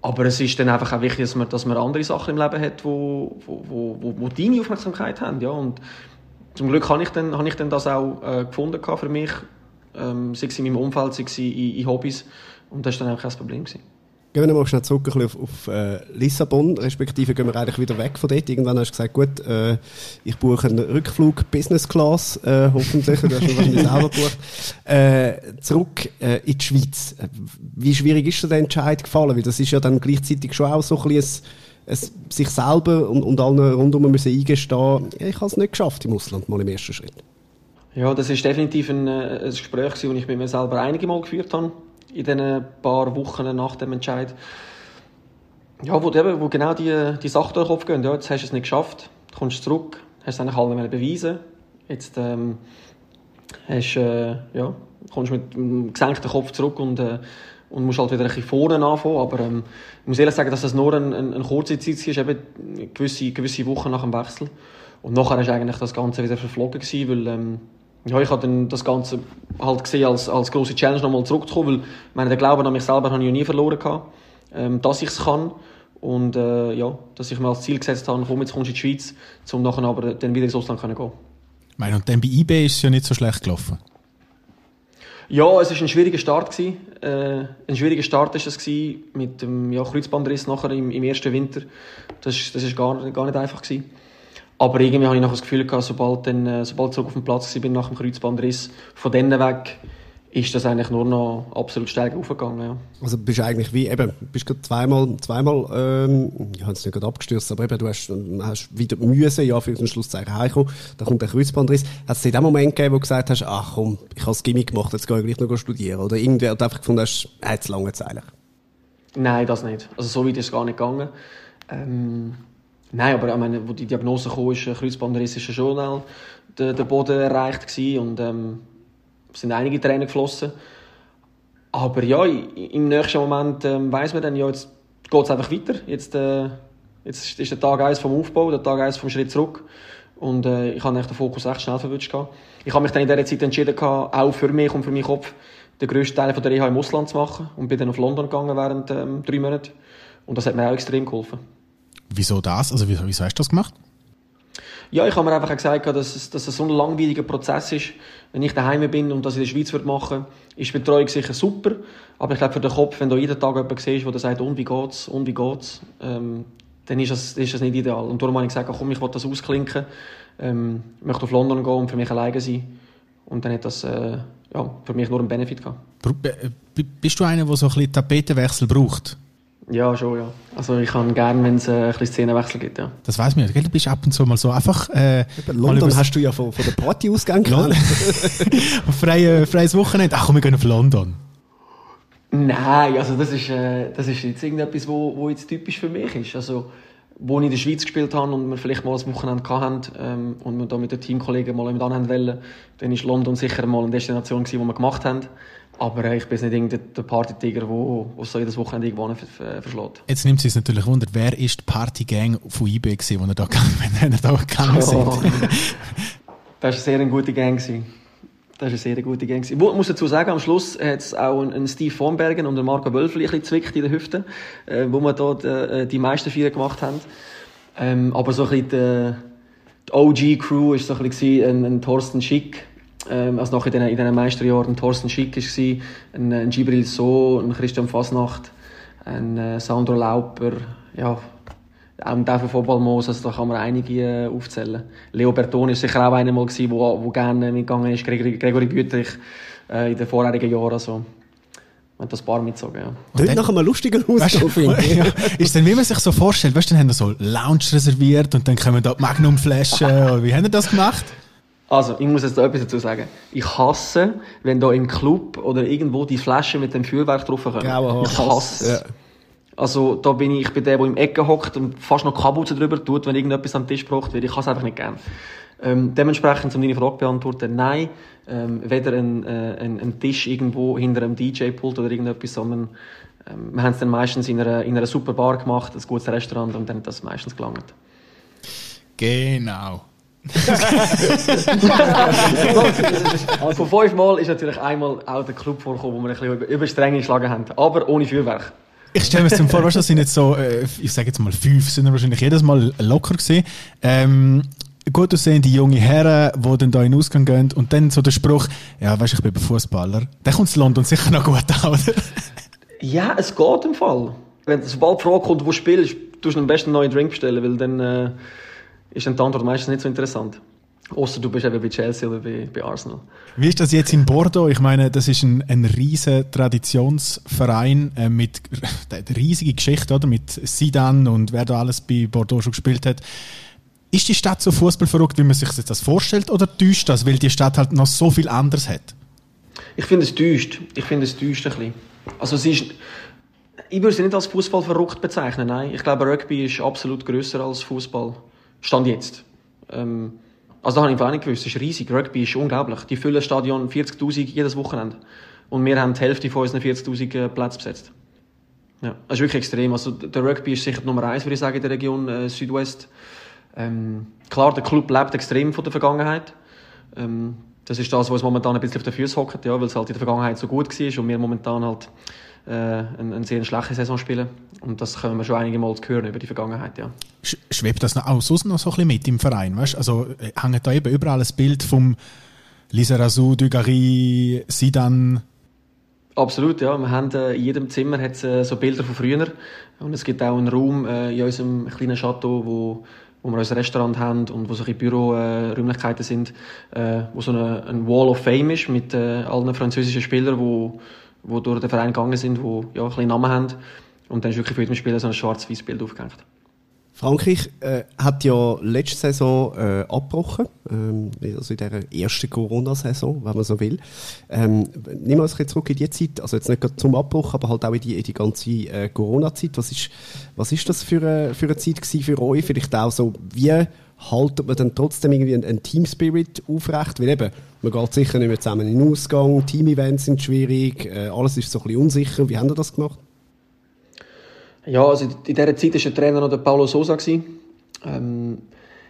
aber es ist dann einfach auch wichtig, dass man, dass man andere Sachen im Leben hat, wo, wo, wo, wo deine Aufmerksamkeit haben, ja, und zum Glück habe ich dann, habe ich dann das auch äh, gefunden für mich, ähm, sei es in meinem Umfeld, sei es in, in Hobbys, und das war dann auch kein Problem. Gewesen. Gehen wir mal schnell zurück auf, auf äh, Lissabon, respektive gehen wir eigentlich wieder weg von dort. Irgendwann hast du gesagt, gut, äh, ich buche einen Rückflug Business Class, äh, hoffentlich, du hast wahrscheinlich selber gebucht, äh, zurück äh, in die Schweiz. Wie schwierig ist dir der Entscheid gefallen? Weil das ist ja dann gleichzeitig schon auch so ein bisschen ein, sich selber und, und allen rundum müssen eingestehen, ich habe es nicht geschafft im Ausland, mal im ersten Schritt. Ja, das ist definitiv ein, äh, ein Gespräch, das ich mit mir selber einige Mal geführt habe in den paar Wochen nach dem Entscheid. Ja, wo, eben, wo genau die, die Sachen durch den Kopf gehen. Ja, jetzt hast du es nicht geschafft, kommst zurück, hast es eigentlich allen beweisen Jetzt ähm, hast, äh, ja, kommst mit einem gesenkten Kopf zurück und, äh, und musst halt wieder ein bisschen vorne anfangen. Aber ähm, ich muss ehrlich sagen, dass das nur eine, eine, eine kurze Zeit war, eben gewisse, gewisse Wochen nach dem Wechsel. Und nachher war eigentlich das Ganze wieder verflogen, gewesen, weil ähm, ja, ich habe dann das Ganze halt gesehen als, als grosse Challenge nochmal zurückzukommen, weil ich meine, den Glauben an mich selber habe ich nie verloren gehabt, ähm, dass ich es kann und äh, ja, dass ich mir als Ziel gesetzt habe, komm, jetzt kommst du in die Schweiz, um nachher aber dann wieder ins Ausland zu gehen. Meine, und dann bei IB ist es ja nicht so schlecht gelaufen. Ja, es war ein schwieriger Start. Gewesen. Äh, ein schwieriger Start war es mit dem ja, Kreuzbandriss nachher im, im ersten Winter. Das, das ist gar, gar nicht einfach. Gewesen. Aber irgendwie habe ich noch das Gefühl gehabt, sobald, dann, äh, sobald ich zurück auf dem Platz war, nach dem Kreuzbandriss, von denen weg, ist das eigentlich nur noch absolut steil aufgegangen. Ja. Also bist du eigentlich wie, eben, bist gerade zweimal, zweimal, ähm, ich habe es nicht gerade abgestürzt, aber eben, du hast, hast wieder Mühe, ja, für den Schlusszeichen heimgekommen, da kommt der Kreuzbandriss. Hat es in dem Moment gegeben, wo du gesagt hast, ach komm, ich habe das Gimmick gemacht, jetzt gehe ich gleich noch studieren? Oder irgendwer hat einfach gefunden, hast, äh, jetzt lange eigentlich? Nein, das nicht. Also so weit ist es gar nicht gegangen. Ähm Nein, aber ich meine, wo die Diagnose kam, ist Kreuzbandriss ist schon der, der Boden erreicht gewesen und ähm, sind einige Tränen geflossen. Aber ja, im nächsten Moment ähm, weiß man dann, ja, jetzt geht es einfach weiter. Jetzt, äh, jetzt ist der Tag 1 vom Aufbau, der Tag 1 vom Schritt zurück. Und äh, ich habe den Fokus echt schnell verwünscht. Ich habe mich dann in dieser Zeit entschieden, auch für mich und für meinen Kopf, den grössten Teil von der Reha im Ausland zu machen. Und bin dann auf London gegangen während ähm, drei Monaten. Und das hat mir auch extrem geholfen. Wieso das? Also wieso, wieso hast du das gemacht? Ja, ich habe mir einfach gesagt, dass es, dass es so ein langwieriger Prozess ist. Wenn ich daheim bin und das in der Schweiz würde machen, ist die Betreuung sicher super. Aber ich glaube, für den Kopf, wenn du jeden Tag jemanden siehst, der sagt, und wie geht's, und wie geht's, ähm, dann ist das, ist das nicht ideal. Und darum habe ich gesagt, komm, ich will das ausklinken, ähm, ich möchte auf London gehen und für mich alleine sein. Und dann hat das äh, ja, für mich nur einen Benefit gehabt. Bist du einer, der so ein bisschen Tapetenwechsel braucht? Ja, schon, ja. Also ich kann gerne, wenn es äh, ein bisschen Szenenwechsel gibt, ja. Das weiß man ja. Du bist ab und zu mal so einfach... Äh, London hast du ja von, von der Party ausgegangen. Freie, freies Wochenende. Ach komm, wir gehen auf London. Nein, also das ist, äh, das ist jetzt irgendetwas, wo, wo jetzt typisch für mich ist. Also, wo ich in der Schweiz gespielt habe und wir vielleicht mal ein Wochenende hatten ähm, und wir da mit den Teamkollegen mal mit anhand wollen, dann ist London sicher mal eine Destination gewesen, die wir gemacht haben. Aber äh, ich bin nicht irgendein der Partytiger, der so jedes Wochenende irgendwo verschlägt. Jetzt nimmt es natürlich Wunder, wer ist die Partygang von gewesen, wo er da, wenn er da gegangen sind? Oh. das war eine sehr gute Gang. Gewesen. Das war eine sehr gute Gang. Ich muss dazu sagen, am Schluss hat es auch einen Steve Vonbergen und einen Marco Wölfli ein bisschen zwickt in der Hüfte, äh, wo wir dort äh, die meisten vier gemacht haben. Ähm, aber so ein bisschen die, die OG-Crew war so ein bisschen ein, ein Thorsten Schick, ähm, also noch in diesen, in diesen Meisterjahren Thorsten Schick war, ein, ein Gibril So, ein Christian Fasnacht, ein äh, Sandro Lauper, ja, auch im Devil Football Moos, also da kann man einige äh, aufzählen. Leo Bertoni ist sicher auch einer mal gewesen, wo, wo gerne mitgegangen ist, Gregory, Gregory Büterich äh, in den vorherigen Jahren, also man hat das paar mitgezogen, ja. Klingt nach einem lustigen du, Ausdruck, finde ich. ja, ist dann, wie man sich so vorstellt, weißt du, dann haben wir so Lounge reserviert und dann kommen da die Magnumflaschen. wie haben wir das gemacht? Also, ich muss jetzt da etwas dazu sagen. Ich hasse, wenn da im Club oder irgendwo die Flaschen mit dem Feuerwerk drauf kommen. Grauenhaft. Ich hasse es. Ja. Also, da bin ich, ich bin der, der im Ecke hockt und fast noch Kabuze drüber tut, wenn irgendetwas am Tisch gebracht wird. Ich kann es einfach nicht gern. Ähm, dementsprechend, um deine Frage beantworten, nein, ähm, weder ein, äh, ein, ein Tisch irgendwo hinter einem DJ-Pult oder irgendetwas, sondern ähm, wir haben es dann meistens in einer, in einer super Bar gemacht, ein gutes Restaurant und dann hat das meistens gelangt. Genau. Also von fünfmal ist natürlich einmal auch der Club vorgekommen, wo wir ein bisschen über, Stränge geschlagen haben, aber ohne Feuerwerk. Ich stelle mir jetzt vor, weißt du, das sind jetzt so, äh, ich sage jetzt mal fünf, sind wahrscheinlich jedes Mal locker gewesen. Ähm, gut aussehende junge Herren, die dann da in den Ausgang gehen und dann so der Spruch, ja, weißt du, ich bin Fußballer. Der kommt in London sicher noch gut an, oder? Ja, es geht im Fall. Wenn sobald die Frage kommt, wo spielst, tust du am besten einen neuen Drink bestellen, weil dann äh, ist dann die Antwort meistens nicht so interessant. Außer du bist eben bei Chelsea oder bei, bei Arsenal. Wie ist das jetzt in Bordeaux? Ich meine, das ist ein, ein riesen Traditionsverein äh, mit der riesige Geschichte, oder? Mit Zidane und wer da alles bei Bordeaux schon gespielt hat. Ist die Stadt so fußballverrückt, wie man sich das vorstellt, oder täuscht das, weil die Stadt halt noch so viel anderes hat? Ich finde es täuscht. Ich finde es täuscht ein bisschen. Also sie ist, ich würde sie nicht als Fußball verrückt bezeichnen, nein. Ich glaube, Rugby ist absolut grösser als Fußball. Stand jetzt. Ähm, also da habe ich auch nicht gewusst. Es ist riesig. Rugby ist unglaublich. Die füllen das Stadion 40'000 jedes Wochenende. Und wir haben die Hälfte von unseren 40'000 Plätzen besetzt. Ja, das ist wirklich extrem. Also der Rugby ist sicher die Nummer eins, würde ich sagen, in der Region äh, Südwest. Ähm, klar, der Club lebt extrem von der Vergangenheit. Ähm, das ist das, was momentan ein bisschen auf den Füßen hockt, ja, weil es halt in der Vergangenheit so gut war und wir momentan halt äh, eine, eine sehr schlechte Saison spielen. Und das können wir schon einige Mal hören über die Vergangenheit, ja. Sch- Schwebt das noch auch sonst noch so ein bisschen mit im Verein? Weißt? Also äh, hängt da eben überall ein Bild vom Lizarazu, Dugarry, Sidan. Absolut, ja. Wir haben, äh, in jedem Zimmer hat's, äh, so Bilder von früher. Und es gibt auch einen Raum in unserem kleinen Chateau, wo, wo wir unser Restaurant haben und wo so Büroräumlichkeiten äh, sind, äh, wo so eine, ein Wall of Fame ist mit äh, allen französischen Spielern, wo, wo durch den Verein gegangen sind, wo ja, ein bisschen Namen haben. Und dann ist wirklich für jeden Spieler so ein schwarz-weiß Bild aufgehängt. Frankreich äh, hat ja letzte Saison äh, abgebrochen, ähm, also in der ersten Corona-Saison, wenn man so will. Ähm, nehmen wir uns ein zurück in die Zeit, also jetzt nicht zum Abbruch, aber halt auch in die, in die ganze äh, Corona-Zeit. Was ist, was ist das für eine, für eine Zeit für euch? Vielleicht auch so, wie haltet man dann trotzdem irgendwie einen, einen Team-Spirit aufrecht? Weil eben, man geht sicher nicht mehr zusammen in den Ausgang, Team-Events sind schwierig, äh, alles ist so ein bisschen unsicher. Wie haben ihr das gemacht? Ja, also in dieser Zeit war der Trainer noch der Paulo Sosa. Ähm,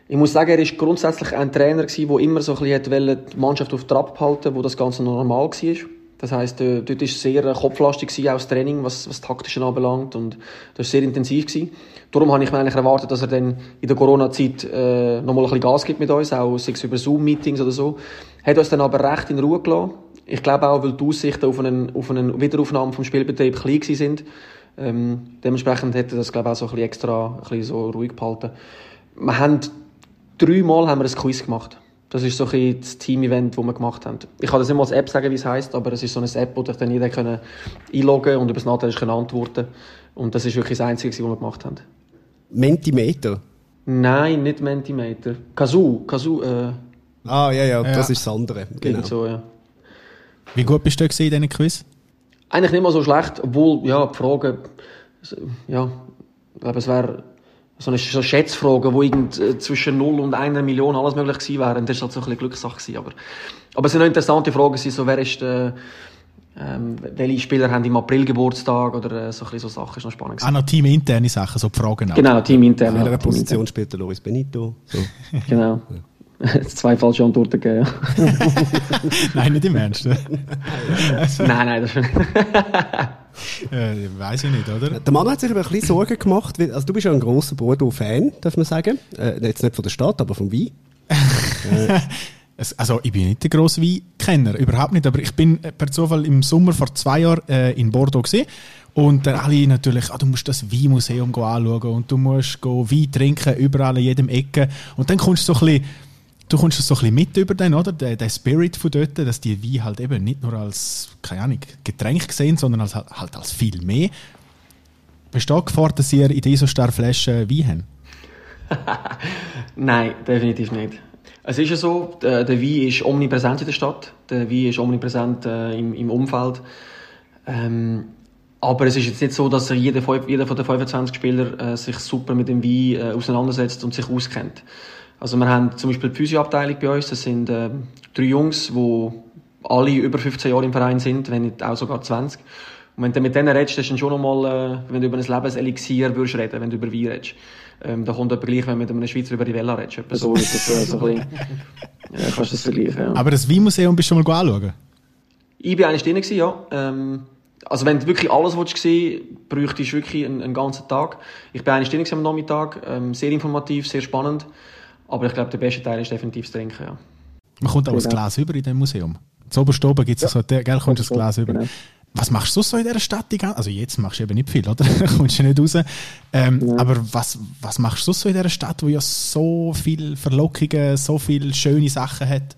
ich muss sagen, er war grundsätzlich ein Trainer, der immer so ein bisschen wollte, die Mannschaft auf Trab halten wo das Ganze noch normal war. Das heisst, äh, dort war sehr äh, kopflastig, gewesen, auch das Training, was, was Taktische anbelangt. Und das war sehr intensiv. Gewesen. Darum habe ich mir eigentlich erwartet, dass er dann in der Corona-Zeit äh, nochmal ein bisschen Gas gibt mit uns, auch sei es über Zoom-Meetings oder so. Hat uns dann aber recht in Ruhe gelassen. Ich glaube auch, weil die Aussichten auf eine, auf eine Wiederaufnahme vom Spielbetrieb klein sind. Ähm, dementsprechend hätte das glaube ich, auch so ein bisschen extra ein bisschen so ruhig behalten. Wir haben dreimal haben wir ein Quiz gemacht. Das ist so ein bisschen das Team-Event, das wir gemacht haben. Ich kann das nicht mal als App sagen, wie es heisst, aber es ist so eine App, wo sich dann jeder können einloggen und über das Nachteil können antworten Und das ist wirklich das Einzige, was wir gemacht haben. Mentimeter? Nein, nicht Mentimeter. Kazoo, Kazoo, äh, Ah, ja, ja, das Ja. ist das andere. Genau. so, ja. Wie gut bist du in diesen Quiz? Eigentlich nicht mal so schlecht, obwohl, ja, die Fragen, ja, ich glaube, es wäre so eine so Schätzfrage, wo irgend äh, zwischen 0 und 1 Million alles möglich gewesen wäre. Und das war halt so ein bisschen Glückssache gewesen, aber, aber es sind noch interessante Fragen so wer ist, äh, ähm, welche Spieler haben im April Geburtstag oder äh, so ein so Sachen, ist noch spannend Auch gewesen. noch teaminterne Sachen, so die Fragen auch. Genau, Teamintern. In ja, welcher. Position spielt der Loris Benito? So. Genau. Zwei falsche Antworten gegeben. ja. Nein, nicht im Ernst. äh, nein, nein, das ist weiß ich nicht, oder? Der Mann hat sich aber ein bisschen Sorgen gemacht, weil, also du bist ja ein grosser Bordeaux-Fan, darf man sagen. Äh, jetzt nicht von der Stadt, aber vom Wein. Es, also ich bin nicht der grosse Weinkenner, überhaupt nicht, aber ich bin äh, per Zufall im Sommer vor zwei Jahren äh, in Bordeaux gesehen und dann alle natürlich, ah, du musst das Weinmuseum go anschauen und du musst go Wein trinken, überall in jedem Ecke und dann kommst du so ein bisschen, du kommst so ein bisschen mit über den, oder? Der, der Spirit von dort, dass die Wein halt eben nicht nur als, keine Ahnung, Getränk gesehen, sondern als, halt als viel mehr. Besteht Gefahr, dass ihr in dieser Star Flaschen Wein habt? Nein, definitiv nicht. Es ist ja so, der, der Wein ist omnipräsent in der Stadt, der Wein ist omnipräsent äh, im, im Umfeld. Ähm, aber es ist jetzt nicht so, dass jeder, jeder von den 25 Spielern äh, sich super mit dem Wein äh, auseinandersetzt und sich auskennt. Also wir haben zum Beispiel die Physioabteilung bei uns, das sind äh, drei Jungs, die alle über 15 Jahre im Verein sind, wenn nicht auch sogar 20. Und wenn du mit denen redest, ist dann schon nochmal, äh, wenn du über ein Lebenselixier würdest reden, wenn du über Wein redest. Ähm, da kommt etwa gleich, wenn du mit einem Schweizer über die Vella redest. Etwa so ist das äh, so ein bisschen, ja, kannst du das vergleichen, ja. Aber das Weinmuseum bist du schon mal anschauen? Ich war eigentlich drin, ja. Ähm, also wenn du wirklich alles willst sehen bräuchtest du wirklich einen, einen, ganzen Tag. Ich bin eigentlich drin am Nachmittag, ähm, sehr informativ, sehr spannend. Aber ich glaube, der beste Teil ist definitiv das Trinken, ja. Man kommt auch genau. ein Glas über in dem Museum. Zu oberst oben gibt es ja. so, gell, kommst du das Glas über. Genau. Was machst du so in dieser Stadt? Also jetzt machst du eben nicht viel, oder? kommst du nicht raus. Ähm, ja. Aber was, was machst du so in dieser Stadt, wo ja so viele Verlockungen, so viele schöne Sachen hat?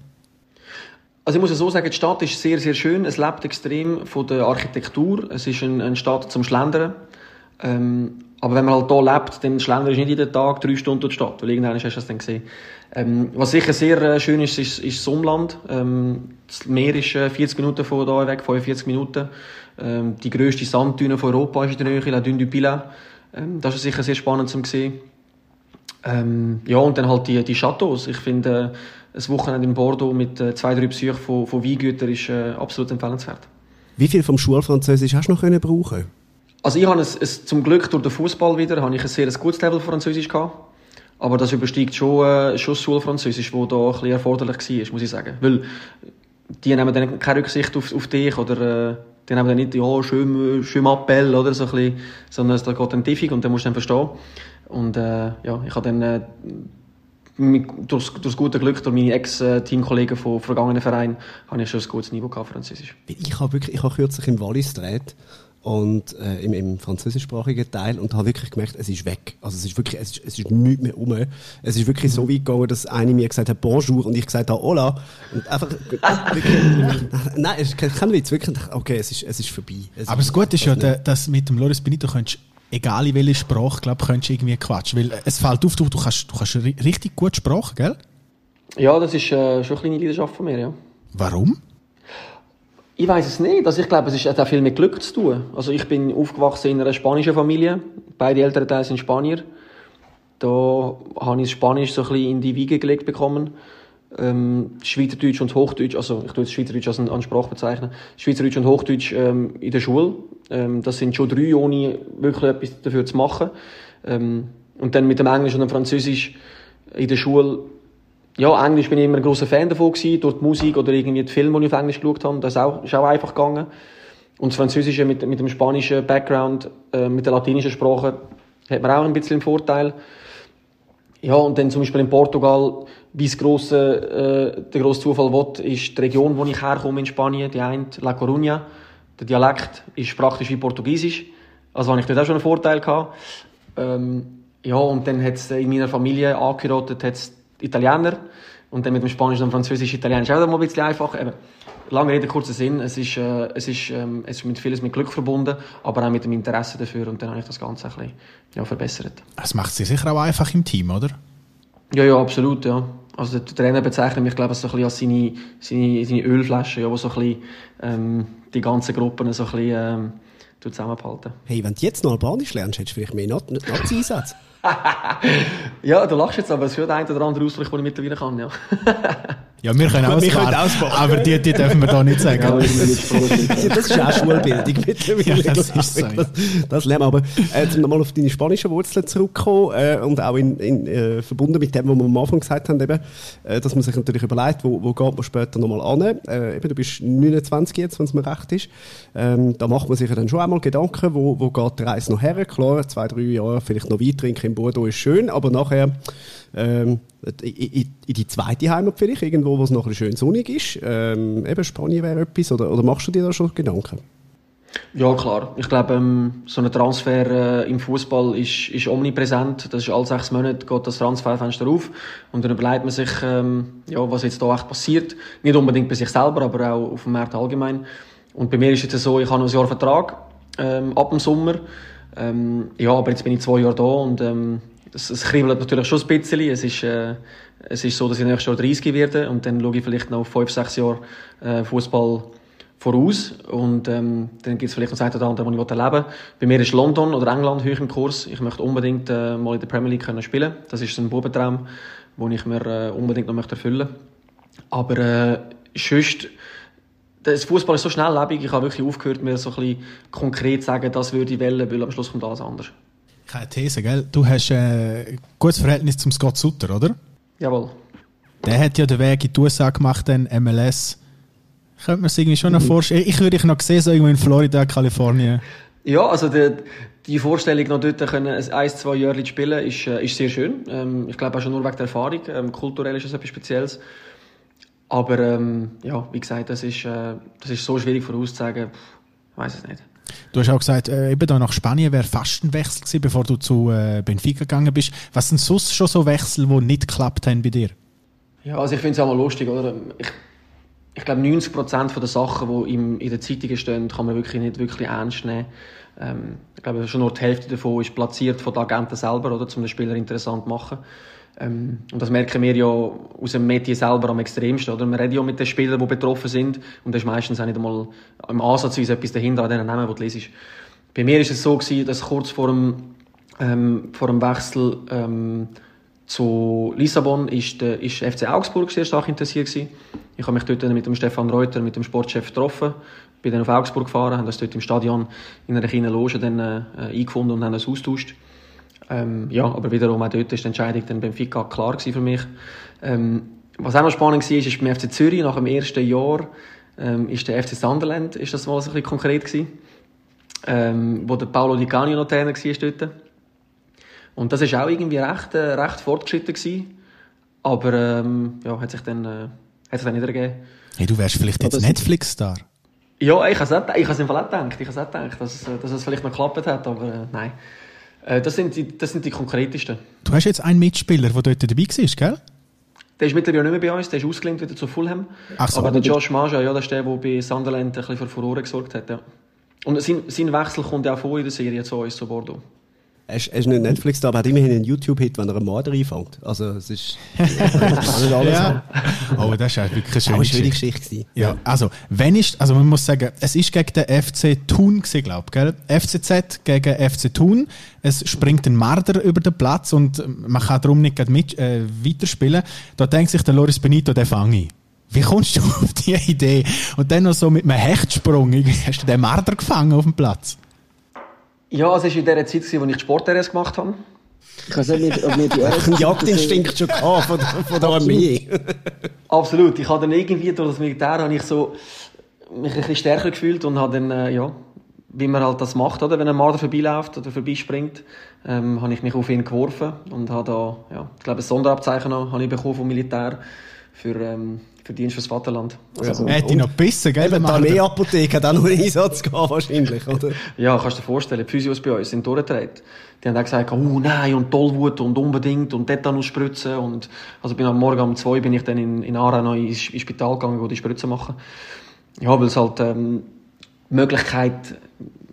Also ich muss ja so sagen, die Stadt ist sehr, sehr schön. Es lebt extrem von der Architektur. Es ist eine, eine Stadt zum Schlendern. Ähm, aber wenn man halt hier lebt, dann schlendern ist nicht jeden Tag drei Stunden durch die Stadt, weil irgendwann hast du das dann gesehen. Ähm, was sicher sehr äh, schön ist, ist, ist das Umland. Ähm, das Meer ist äh, 40 Minuten von hier weg, 45 Minuten. Ähm, die grösste Sanddüne von Europa ist in der Nähe, La Dune du Pilat. Ähm, das ist sicher sehr spannend zu sehen. Ähm, ja, und dann halt die, die Chateaus. Ich finde, äh, ein Wochenende in Bordeaux mit äh, zwei, drei Besuchen von, von Weingütern ist äh, absolut empfehlenswert. Wie viel vom Schulfranzösisch hast du noch können brauchen? Also ich habe es, es, zum Glück durch den Fußball wieder habe ich ein sehr gutes Level Französisch gehabt. Aber das übersteigt schon, äh, schon das Schulfranzösisch, das da ein bisschen erforderlich war, muss ich sagen. Weil die nehmen dann keine Rücksicht auf, auf dich oder äh, die nehmen dann nicht, ja, schön, schön Appell oder so ein bisschen, sondern es geht dann tiefig und dann musst du dann verstehen. Und äh, ja, ich habe dann äh, durch, durch das gute Glück, durch meine Ex-Teamkollegen von vergangenen Vereinen, habe ich schon ein gutes Niveau gehabt, Französisch. Ich habe wirklich, ich habe kürzlich im Wallis gedreht und äh, im, im französischsprachigen Teil und habe wirklich gemerkt, es ist weg. Also es ist wirklich, es ist, es ist nichts mehr um. Es ist wirklich so weit gegangen, dass eine mir gesagt hat Bonjour und ich gesagt habe Hola und einfach wirklich, nein, es ist kein Witz, wirklich, okay, es ist, es ist vorbei. Es Aber das Gute ist ja, dass mit dem Loris Benito könntest egal in welcher Sprache, glaube könntest du irgendwie quatschen, weil es fällt auf, du, du kannst, du kannst richtig gut Sprache, gell? Ja, das ist äh, schon eine kleine Leidenschaft von mir, ja. Warum? Ich weiß es nicht. Also ich glaube, es hat auch viel mit Glück zu tun. Also ich bin aufgewachsen in einer spanischen Familie. Beide Elternteile sind Spanier. Da habe ich Spanisch so ein bisschen in die Wiege gelegt bekommen. Ähm, Schweizerdeutsch und Hochdeutsch, also ich tue jetzt Schweizerdeutsch als eine Sprache bezeichnen, Schweizerdeutsch und Hochdeutsch ähm, in der Schule. Ähm, das sind schon drei, ohne wirklich etwas dafür zu machen. Ähm, und dann mit dem Englisch und dem Französisch in der Schule ja, Englisch bin ich immer ein großer Fan davon gewesen, durch die Musik oder irgendwie die Filme, die ich auf Englisch geschaut habe. Das ist auch, ist auch einfach gegangen. Und das Französische mit, mit dem spanischen Background, äh, mit der latinischen Sprache, hat man auch ein bisschen einen Vorteil. Ja, und dann zum Beispiel in Portugal, wie es grosse, äh, der grosse Zufall will, ist die Region, wo ich herkomme in Spanien, die eine, La Coruña. Der Dialekt ist praktisch wie Portugiesisch. Also habe ich dort auch schon einen Vorteil gehabt. Ähm, ja, und dann hat es in meiner Familie angeheiratet, hat's Italiener. Und dann mit dem Spanisch und Französisch Italienisch auch noch ein bisschen einfacher. Eben, lange Rede, kurzer Sinn. Es ist, äh, es ist, ähm, es ist mit vieles mit Glück verbunden, aber auch mit dem Interesse dafür. Und dann habe ich das Ganze ein bisschen ja, verbessert. Das macht sie sicher auch einfach im Team, oder? Ja, ja, absolut, ja. Also der Trainer bezeichnet mich, glaube ich, so ein bisschen als seine, seine, seine Ölflasche, ja, wo so ein bisschen, ähm, die ganzen Gruppen so ein bisschen, ähm, zusammenhalten. Hey, wenn du jetzt noch Albanisch lernst, hättest du vielleicht mehr Nazi-Einsätze. ja, du lachst jetzt, aber es der eine oder andere Ausdruck, den ich mittlerweile kann, ja. ja, wir können auch ausbauen, aber die, die dürfen wir da nicht sagen. Ja, das ist auch Schulbildung mittlerweile. Ja, das, ist so, ja. das, das lernen wir. Aber äh, um nochmal auf deine spanischen Wurzeln zurückzukommen äh, und auch in, in, äh, verbunden mit dem, was wir am Anfang gesagt haben, eben, äh, dass man sich natürlich überlegt, wo, wo geht man später nochmal an. Äh, eben, du bist 29 jetzt, wenn es mir recht ist. Ähm, da macht man sich dann schon einmal Gedanken, wo, wo geht die Reise noch her? Klar, zwei, drei Jahre vielleicht noch Wein trinken in Bordeaux ist schön, aber nachher ähm, in, in, die zweite Heimat vielleicht, irgendwo, wo es noch ein schön sonnig ist. Ähm, eben Spanien wäre etwas, oder, oder machst du dir da schon Gedanken? Ja, klar. Ich glaube, ähm, so ein Transfer äh, im Fußball ist, ist omnipräsent. Das ist alle sechs Monate geht das Transferfenster auf und dann überlegt man sich, ähm, ja, was jetzt da echt passiert. Nicht unbedingt bei sich selber, aber auch auf dem Markt allgemein. Und bei mir ist es so, ich habe noch ein Jahr Vertrag ähm, ab dem Sommer. Ähm, ja, aber jetzt bin ich zwei Jahre da und ähm, es, kribbelt natürlich schon ein bisschen. Es ist, äh, es ist so, dass ich nächstes Jahr 30 werde und dann schaue ich vielleicht noch fünf, sechs Jahre äh, Fußball voraus und ähm, dann gibt es vielleicht noch das eine oder andere, wo ich erleben will. Bei mir ist London oder England hoch im Kurs. Ich möchte unbedingt äh, mal in der Premier League können spielen. Das ist ein Bubentraum, den ich mir äh, unbedingt noch möchte erfüllen möchte. Aber äh, sonst, das Fußball ist so schnelllebig, ich habe wirklich aufgehört, mir so ein bisschen konkret zu sagen, das würde ich wählen, weil am Schluss kommt alles anders. Keine These, gell? Du hast äh, ein gutes Verhältnis zum Scott Sutter, oder? Jawohl. Der hat ja den Weg in die USA gemacht, dann MLS könnte man sich irgendwie schon noch vorstellen. Ich würde dich noch sehen, so irgendwo in Florida, Kalifornien. Ja, also die, die Vorstellung, noch dort können, ein, zwei Jahre spielen, ist, äh, ist sehr schön. Ähm, ich glaube auch schon nur wegen der Erfahrung. Ähm, kulturell ist es etwas Spezielles. Aber ähm, ja, wie gesagt, das ist, äh, das ist so schwierig vorauszusagen. Ich weiß es nicht. Du hast auch gesagt, äh, eben da nach Spanien wäre fast ein Wechsel gewesen, bevor du zu äh, Benfica gegangen bist. Was sind sonst schon so Wechsel, die nicht geklappt haben bei dir? Ja, also ich finde es auch mal lustig, oder? Ich, ich glaube, 90 Prozent der Sachen, die im, in den Zeitungen stehen, kann man wirklich nicht wirklich ernst nehmen. Ähm, ich glaube, schon nur die Hälfte davon ist platziert von den Agenten selber, oder, um den Spieler interessant zu machen. Ähm, und das merken wir ja aus dem Medien selber am extremsten, oder? Wir reden ja mit den Spielern, die betroffen sind, und da ist meistens auch nicht einmal im Ansatzweise etwas dahinter an den Namen, die du liest. Bei mir ist es so gewesen, dass kurz vor dem, ähm, vor dem Wechsel, ähm, zu Lissabon ist der ist FC Augsburg sehr stark interessiert gewesen. Ich habe mich dort mit dem Stefan Reuter, mit dem Sportchef getroffen, bin dann auf Augsburg gefahren, haben das dort im Stadion in einer kleinen Loge dann äh, eingefunden und haben das austauscht. Ähm, ja, aber wiederum auch dort ist die Entscheidung dann beim FICA klar für mich. Ähm, was auch noch spannend war, ist beim FC Zürich nach dem ersten Jahr ähm, ist der FC Sunderland, ist das mal ein bisschen konkret gewesen, ähm, wo der Paolo Di Canio noch Trainer war dort. Und das war auch irgendwie recht, äh, recht fortgeschritten gewesen. Aber ähm, ja, hat sich dann, äh, hat sich dann nicht ergeben. Hey, du wärst vielleicht jetzt Netflix-Star. Ja, ich habe es, im Fall auch gedacht. Ich habe auch gedacht, dass, dass es vielleicht noch geklappt hat, aber äh, nein. Äh, das, sind die, das sind die konkretesten. Du hast jetzt einen Mitspieler, der dort dabei war, gell? Der ist mittlerweile nicht mehr bei uns, der ist ausgelehnt wieder zu Fulham. Ach so. Aber der Josh Maja, ja, das ist der, der bei Sunderland ein bisschen für Furore gesorgt hat. Ja. Und sein, sein Wechsel kommt ja auch vor in der Serie zu uns, zu Bordeaux. Er ist, er ist nicht Netflix da, aber hat immerhin einen YouTube-Hit, wenn er einen Mörder einfängt. Also, es ist, nicht alles ja. Oh, das ist ja wirklich eine schöne, eine schöne Geschichte. Geschichte ja, also, wenn ist, also man muss sagen, es ist gegen den FC Thun gewesen, glaube ich, gell? FCZ gegen FC Thun. Es springt ein Marder über den Platz und man kann darum nicht mit, äh, weiterspielen. Da denkt sich der Loris Benito, der fange ich. Wie kommst du auf die Idee? Und dann noch so mit einem Hechtsprung, hast du den Marder gefangen auf dem Platz? Ja, es war in der Zeit, als ich die Sport-RS gemacht habe. Ich weiß nicht, ob wir die ersten... Jagdinstinkt schon gehabt von, von der Armee. Absolut. Ich habe dann irgendwie durch das Militär habe ich so mich ein bisschen stärker gefühlt und habe dann, äh, ja, wie man halt das macht, oder? wenn ein Marder vorbeiläuft oder vorbeispringt, ähm, habe ich mich auf ihn geworfen und habe da, ja, ich glaube, ein Sonderabzeichen habe ich bekommen vom Militär für, ähm, für Dienst fürs Vaterland. Also, ja. Hätte ich noch besser, gell? Die Armeeapotheke hat auch noch einen Einsatz gehabt, wahrscheinlich, oder? Ja, kannst du dir vorstellen, die Physios bei uns sind durchgedreht. Die haben auch gesagt, oh nein, und Tollwut und unbedingt und Tetanus spritzen und, also bin am Morgen um zwei bin ich dann in, in Aarau noch ins, ins Spital gegangen, wo die Spritzen machen. Ja, weil es halt, ähm, die Möglichkeit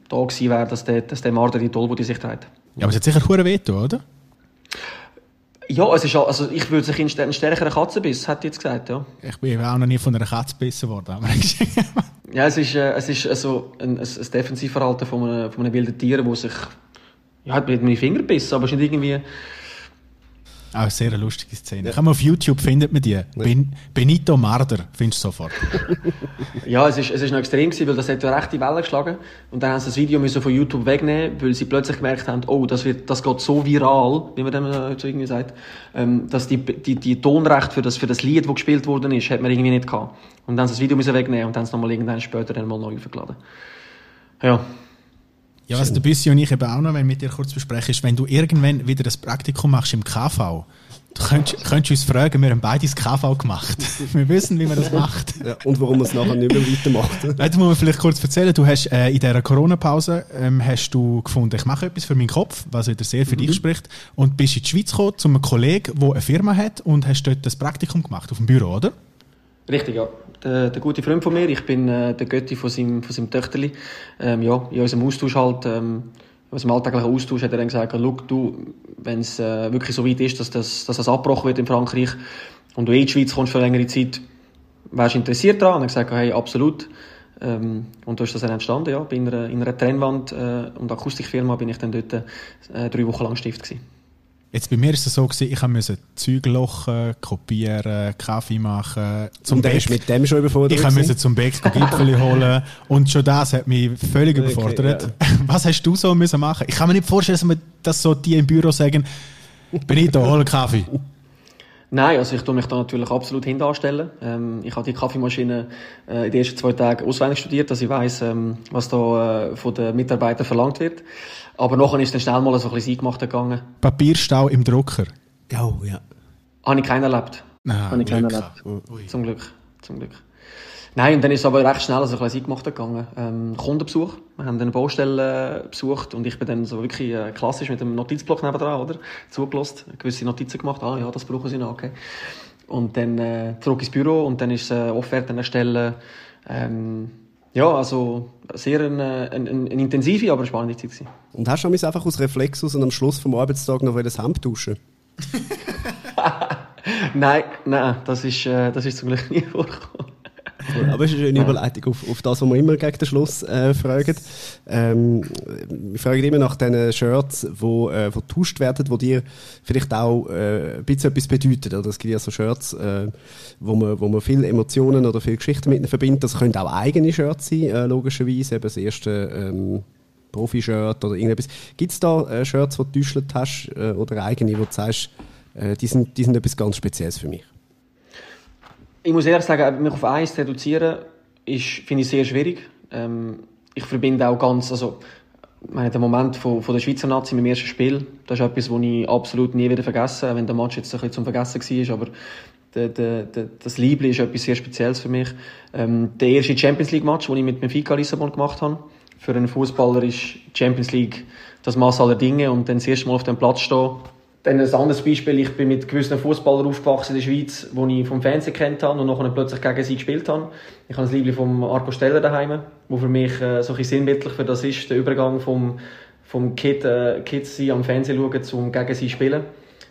da gewesen wäre, dass der, dass der Marder die Tollwut in sich trägt. Ja, aber es hat sicher hure wehtun, oder? Ja, es ist, also ich würde sich in einen stärkeren Katzenbiss, hat jetzt gesagt, ja. Ich bin auch noch nie von einer Katze gebissen worden. ja, es ist, äh, es ist also ein, ein, ein Defensivverhalten von einem, von einem wilden Tier, wo sich, ja, hat mit meinen Finger gebissen, aber es ist nicht irgendwie, auch eine sehr lustige Szene. Ja. Kann man auf YouTube findet man die. Ja. Ben, Benito Marder findest du sofort. ja, es ist, es ist noch extrem gewesen, weil das hat ja recht die Welle geschlagen. Und dann haben sie das Video müssen von YouTube wegnehmen, weil sie plötzlich gemerkt haben, oh, das wird, das geht so viral, wie man dem äh, so irgendwie sagt, ähm, dass die, die, die Tonrechte für das, für das Lied, das gespielt worden ist, hat man irgendwie nicht gehabt. Und dann haben sie das Video müssen wegnehmen und dann haben es nochmal irgendwann später dann mal neu aufgeladen. Ja. Ja, was der Büssi und ich eben auch noch wenn mit dir kurz besprechen, ist, wenn du irgendwann wieder das Praktikum machst im KV, du könntest, könntest uns fragen, wir haben beide das KV gemacht. wir wissen, wie man das macht. Ja, und warum man es nachher nicht mehr weitermacht. Das muss man vielleicht kurz erzählen. Du hast äh, in dieser Corona-Pause ähm, hast du gefunden, ich mache etwas für meinen Kopf, was wieder sehr für dich spricht, und bist in die Schweiz gekommen zu einem Kollegen, der eine Firma hat und hast dort das Praktikum gemacht auf dem Büro, oder? Richtig, ja. Der, der gute Freund von mir, ich bin äh, der Götti von seinem, von seinem Töchterli. Ähm, ja, in unserem Austausch halt, ähm, in unserem alltäglichen Austausch hat er dann gesagt, schau, du, wenn es äh, wirklich so weit ist, dass das, dass das abgebrochen wird in Frankreich und du eh in die Schweiz kommst für längere Zeit, wärst du interessiert daran? Und er gesagt, hey, absolut. Ähm, und da ist das dann entstanden, ja. Bei einer, in einer Trennwand- äh, und Akustikfirma bin ich dann dort äh, drei Wochen lang Stift gewesen. Jetzt bei mir ist es so gewesen, ich musste Zeug lochen, kopieren, Kaffee machen, zum Und Bäck. mit dem schon überfordert. Ich musste zum Bäck Gipfel holen und schon das hat mich völlig Okay, überfordert. Was hast du so müssen machen? Ich kann mir nicht vorstellen, dass, man, dass so die im Büro sagen, Benito, hol einen Kaffee. Nein, also ich tue mich da natürlich absolut hinten anstellen. Ähm, ich habe die Kaffeemaschine äh, in den ersten zwei Tagen auswendig studiert, dass ich weiß, ähm, was da äh, von den Mitarbeitern verlangt wird. Aber nachher ist dann schnell mal so ein bisschen eingemacht gegangen. Papierstau im Drucker. Oh, ja. Habe ich keinen erlebt. Nein, Habe ich keinen erlebt. Ui. Zum Glück. Zum Glück. Nein, und dann ist es aber recht schnell so ein bisschen eingemacht gegangen. Ähm, Kundenbesuch. Wir haben eine Baustelle äh, besucht und ich bin dann so wirklich äh, klassisch mit dem Notizblock nebenan, oder? Zugelost, gewisse Notizen gemacht. Ah, ja, das brauchen sie noch, okay. Und dann äh, zurück ins Büro und dann ist äh, Offerten erstellen. Ähm, ja, also sehr eine, eine, eine intensive, aber spannende Zeit gewesen. Und hast du einfach aus Reflex aus und am Schluss vom Arbeitstag noch das Hemd duschen? Nein, nein, das ist, äh, das ist zum Glück nie vorgekommen. Aber es ist eine schöne Überleitung auf, auf das, was wir immer gegen den Schluss äh, fragen. Ähm, wir fragen immer nach diesen Shirts, wo, äh, wo getauscht werden, wo dir vielleicht auch äh, ein bisschen etwas bedeuten. Oder es gibt ja so Shirts, äh, wo, man, wo man viele Emotionen oder viele Geschichten mit ihnen verbindet. Das können auch eigene Shirts sein, äh, logischerweise. Eben das erste ähm, Profi-Shirt oder irgendetwas. Gibt es da äh, Shirts, die du getäuscht hast äh, oder eigene, wo du sagst, äh, die, sind, die sind etwas ganz Spezielles für mich? Ich muss ehrlich sagen, mich auf eins zu reduzieren, finde ich sehr schwierig. Ähm, ich verbinde auch ganz, also, meine, der Moment von, von der Schweizer Nazi im ersten Spiel, das ist etwas, was ich absolut nie wieder vergessen, auch wenn der Match jetzt ein bisschen zum Vergessen war, aber der, der, der, das Liebling ist etwas sehr Spezielles für mich. Ähm, der erste Champions League Match, den ich mit Benfica Lissabon gemacht habe, für einen Fußballer ist Champions League das Maß aller Dinge und dann das erste Mal auf dem Platz stehen, dann ein anderes Beispiel, ich bin mit gewissen Fußballern aufgewachsen in der Schweiz, die ich vom Fernsehen kennt habe und nachher plötzlich gegen sie gespielt habe. Ich habe das Liebling vom Arco Steller daheim, wo für mich äh, so ein sinnbildlich für das ist, der Übergang vom, vom Kid, äh, Kids sein am Fernsehen schauen zum gegen sie spielen.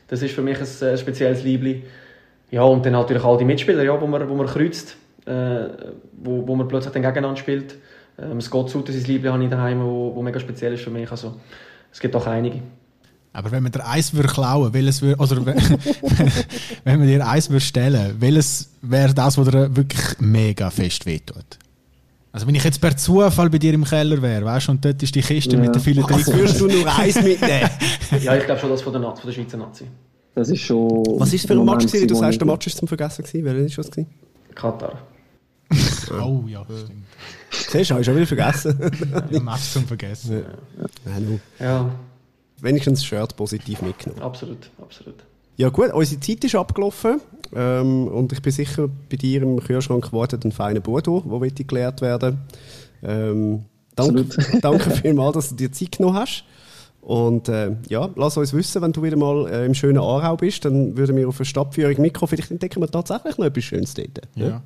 Das ist für mich ein äh, spezielles Liebling. Ja, und dann natürlich all die Mitspieler, ja, wo man, wo man kreuzt, äh, wo, wo man plötzlich dann gegeneinander spielt. Ähm, Scott Suter, sein Liebling habe ich daheim, wo, wo mega speziell ist für mich. Also, es gibt auch einige. Aber wenn man dir eins würde klauen, welches würde, oder wenn, man dir eins würde stellen, welches wäre das, was dir wirklich mega fest wehtut? Also wenn ich jetzt per Zufall bei dir im Keller wäre, weißt du, und dort ist die Kiste mit den vielen Was Trikots. würdest du nur eins mitnehmen? Ja, ich glaube schon das von der, Nazi, von der Schweizer Nazi. Das ist schon. Was ist für ein Match gewesen? Du sagst, der Match ist zum Vergessen gewesen. Welcher ist das gewesen? Katar. Oh ja, stimmt. Siehst du, habe ich schon wieder vergessen. Ja, Match zum Vergessen. Nur. Ja, Wenigstens das Shirt positiv mitgenommen. absolut, absolut. Ja gut, unsere Zeit ist abgelaufen ähm, und ich bin sicher, bei dir im Kühlschrank wartet ein feiner Bordeaux, der geklärt werden. Ähm, danke, Absolut. danke vielmals, dass du dir Zeit genommen hast. Und äh, ja, lass uns wissen, wenn du wieder mal äh, im schönen Aarau bist, dann würden wir auf eine Stadtführung mitkommen. Vielleicht entdecken wir tatsächlich noch etwas Schönes dort. Ja.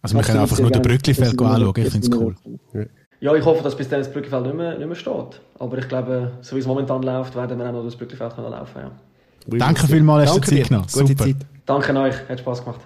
Also wir können einfach nur den. Brücklifeld anschauen, ich finde es cool. Ja, ich hoffe, dass bis dann das Brückenfeld nicht mehr, nicht mehr steht. Aber ich glaube, so wie es momentan läuft, werden wir auch noch das Brückenfeld können laufen. Ja. Danke vielmals, hast du Danke Zeit genommen. Gute Super. Zeit. Danke an euch, hat Spaß gemacht.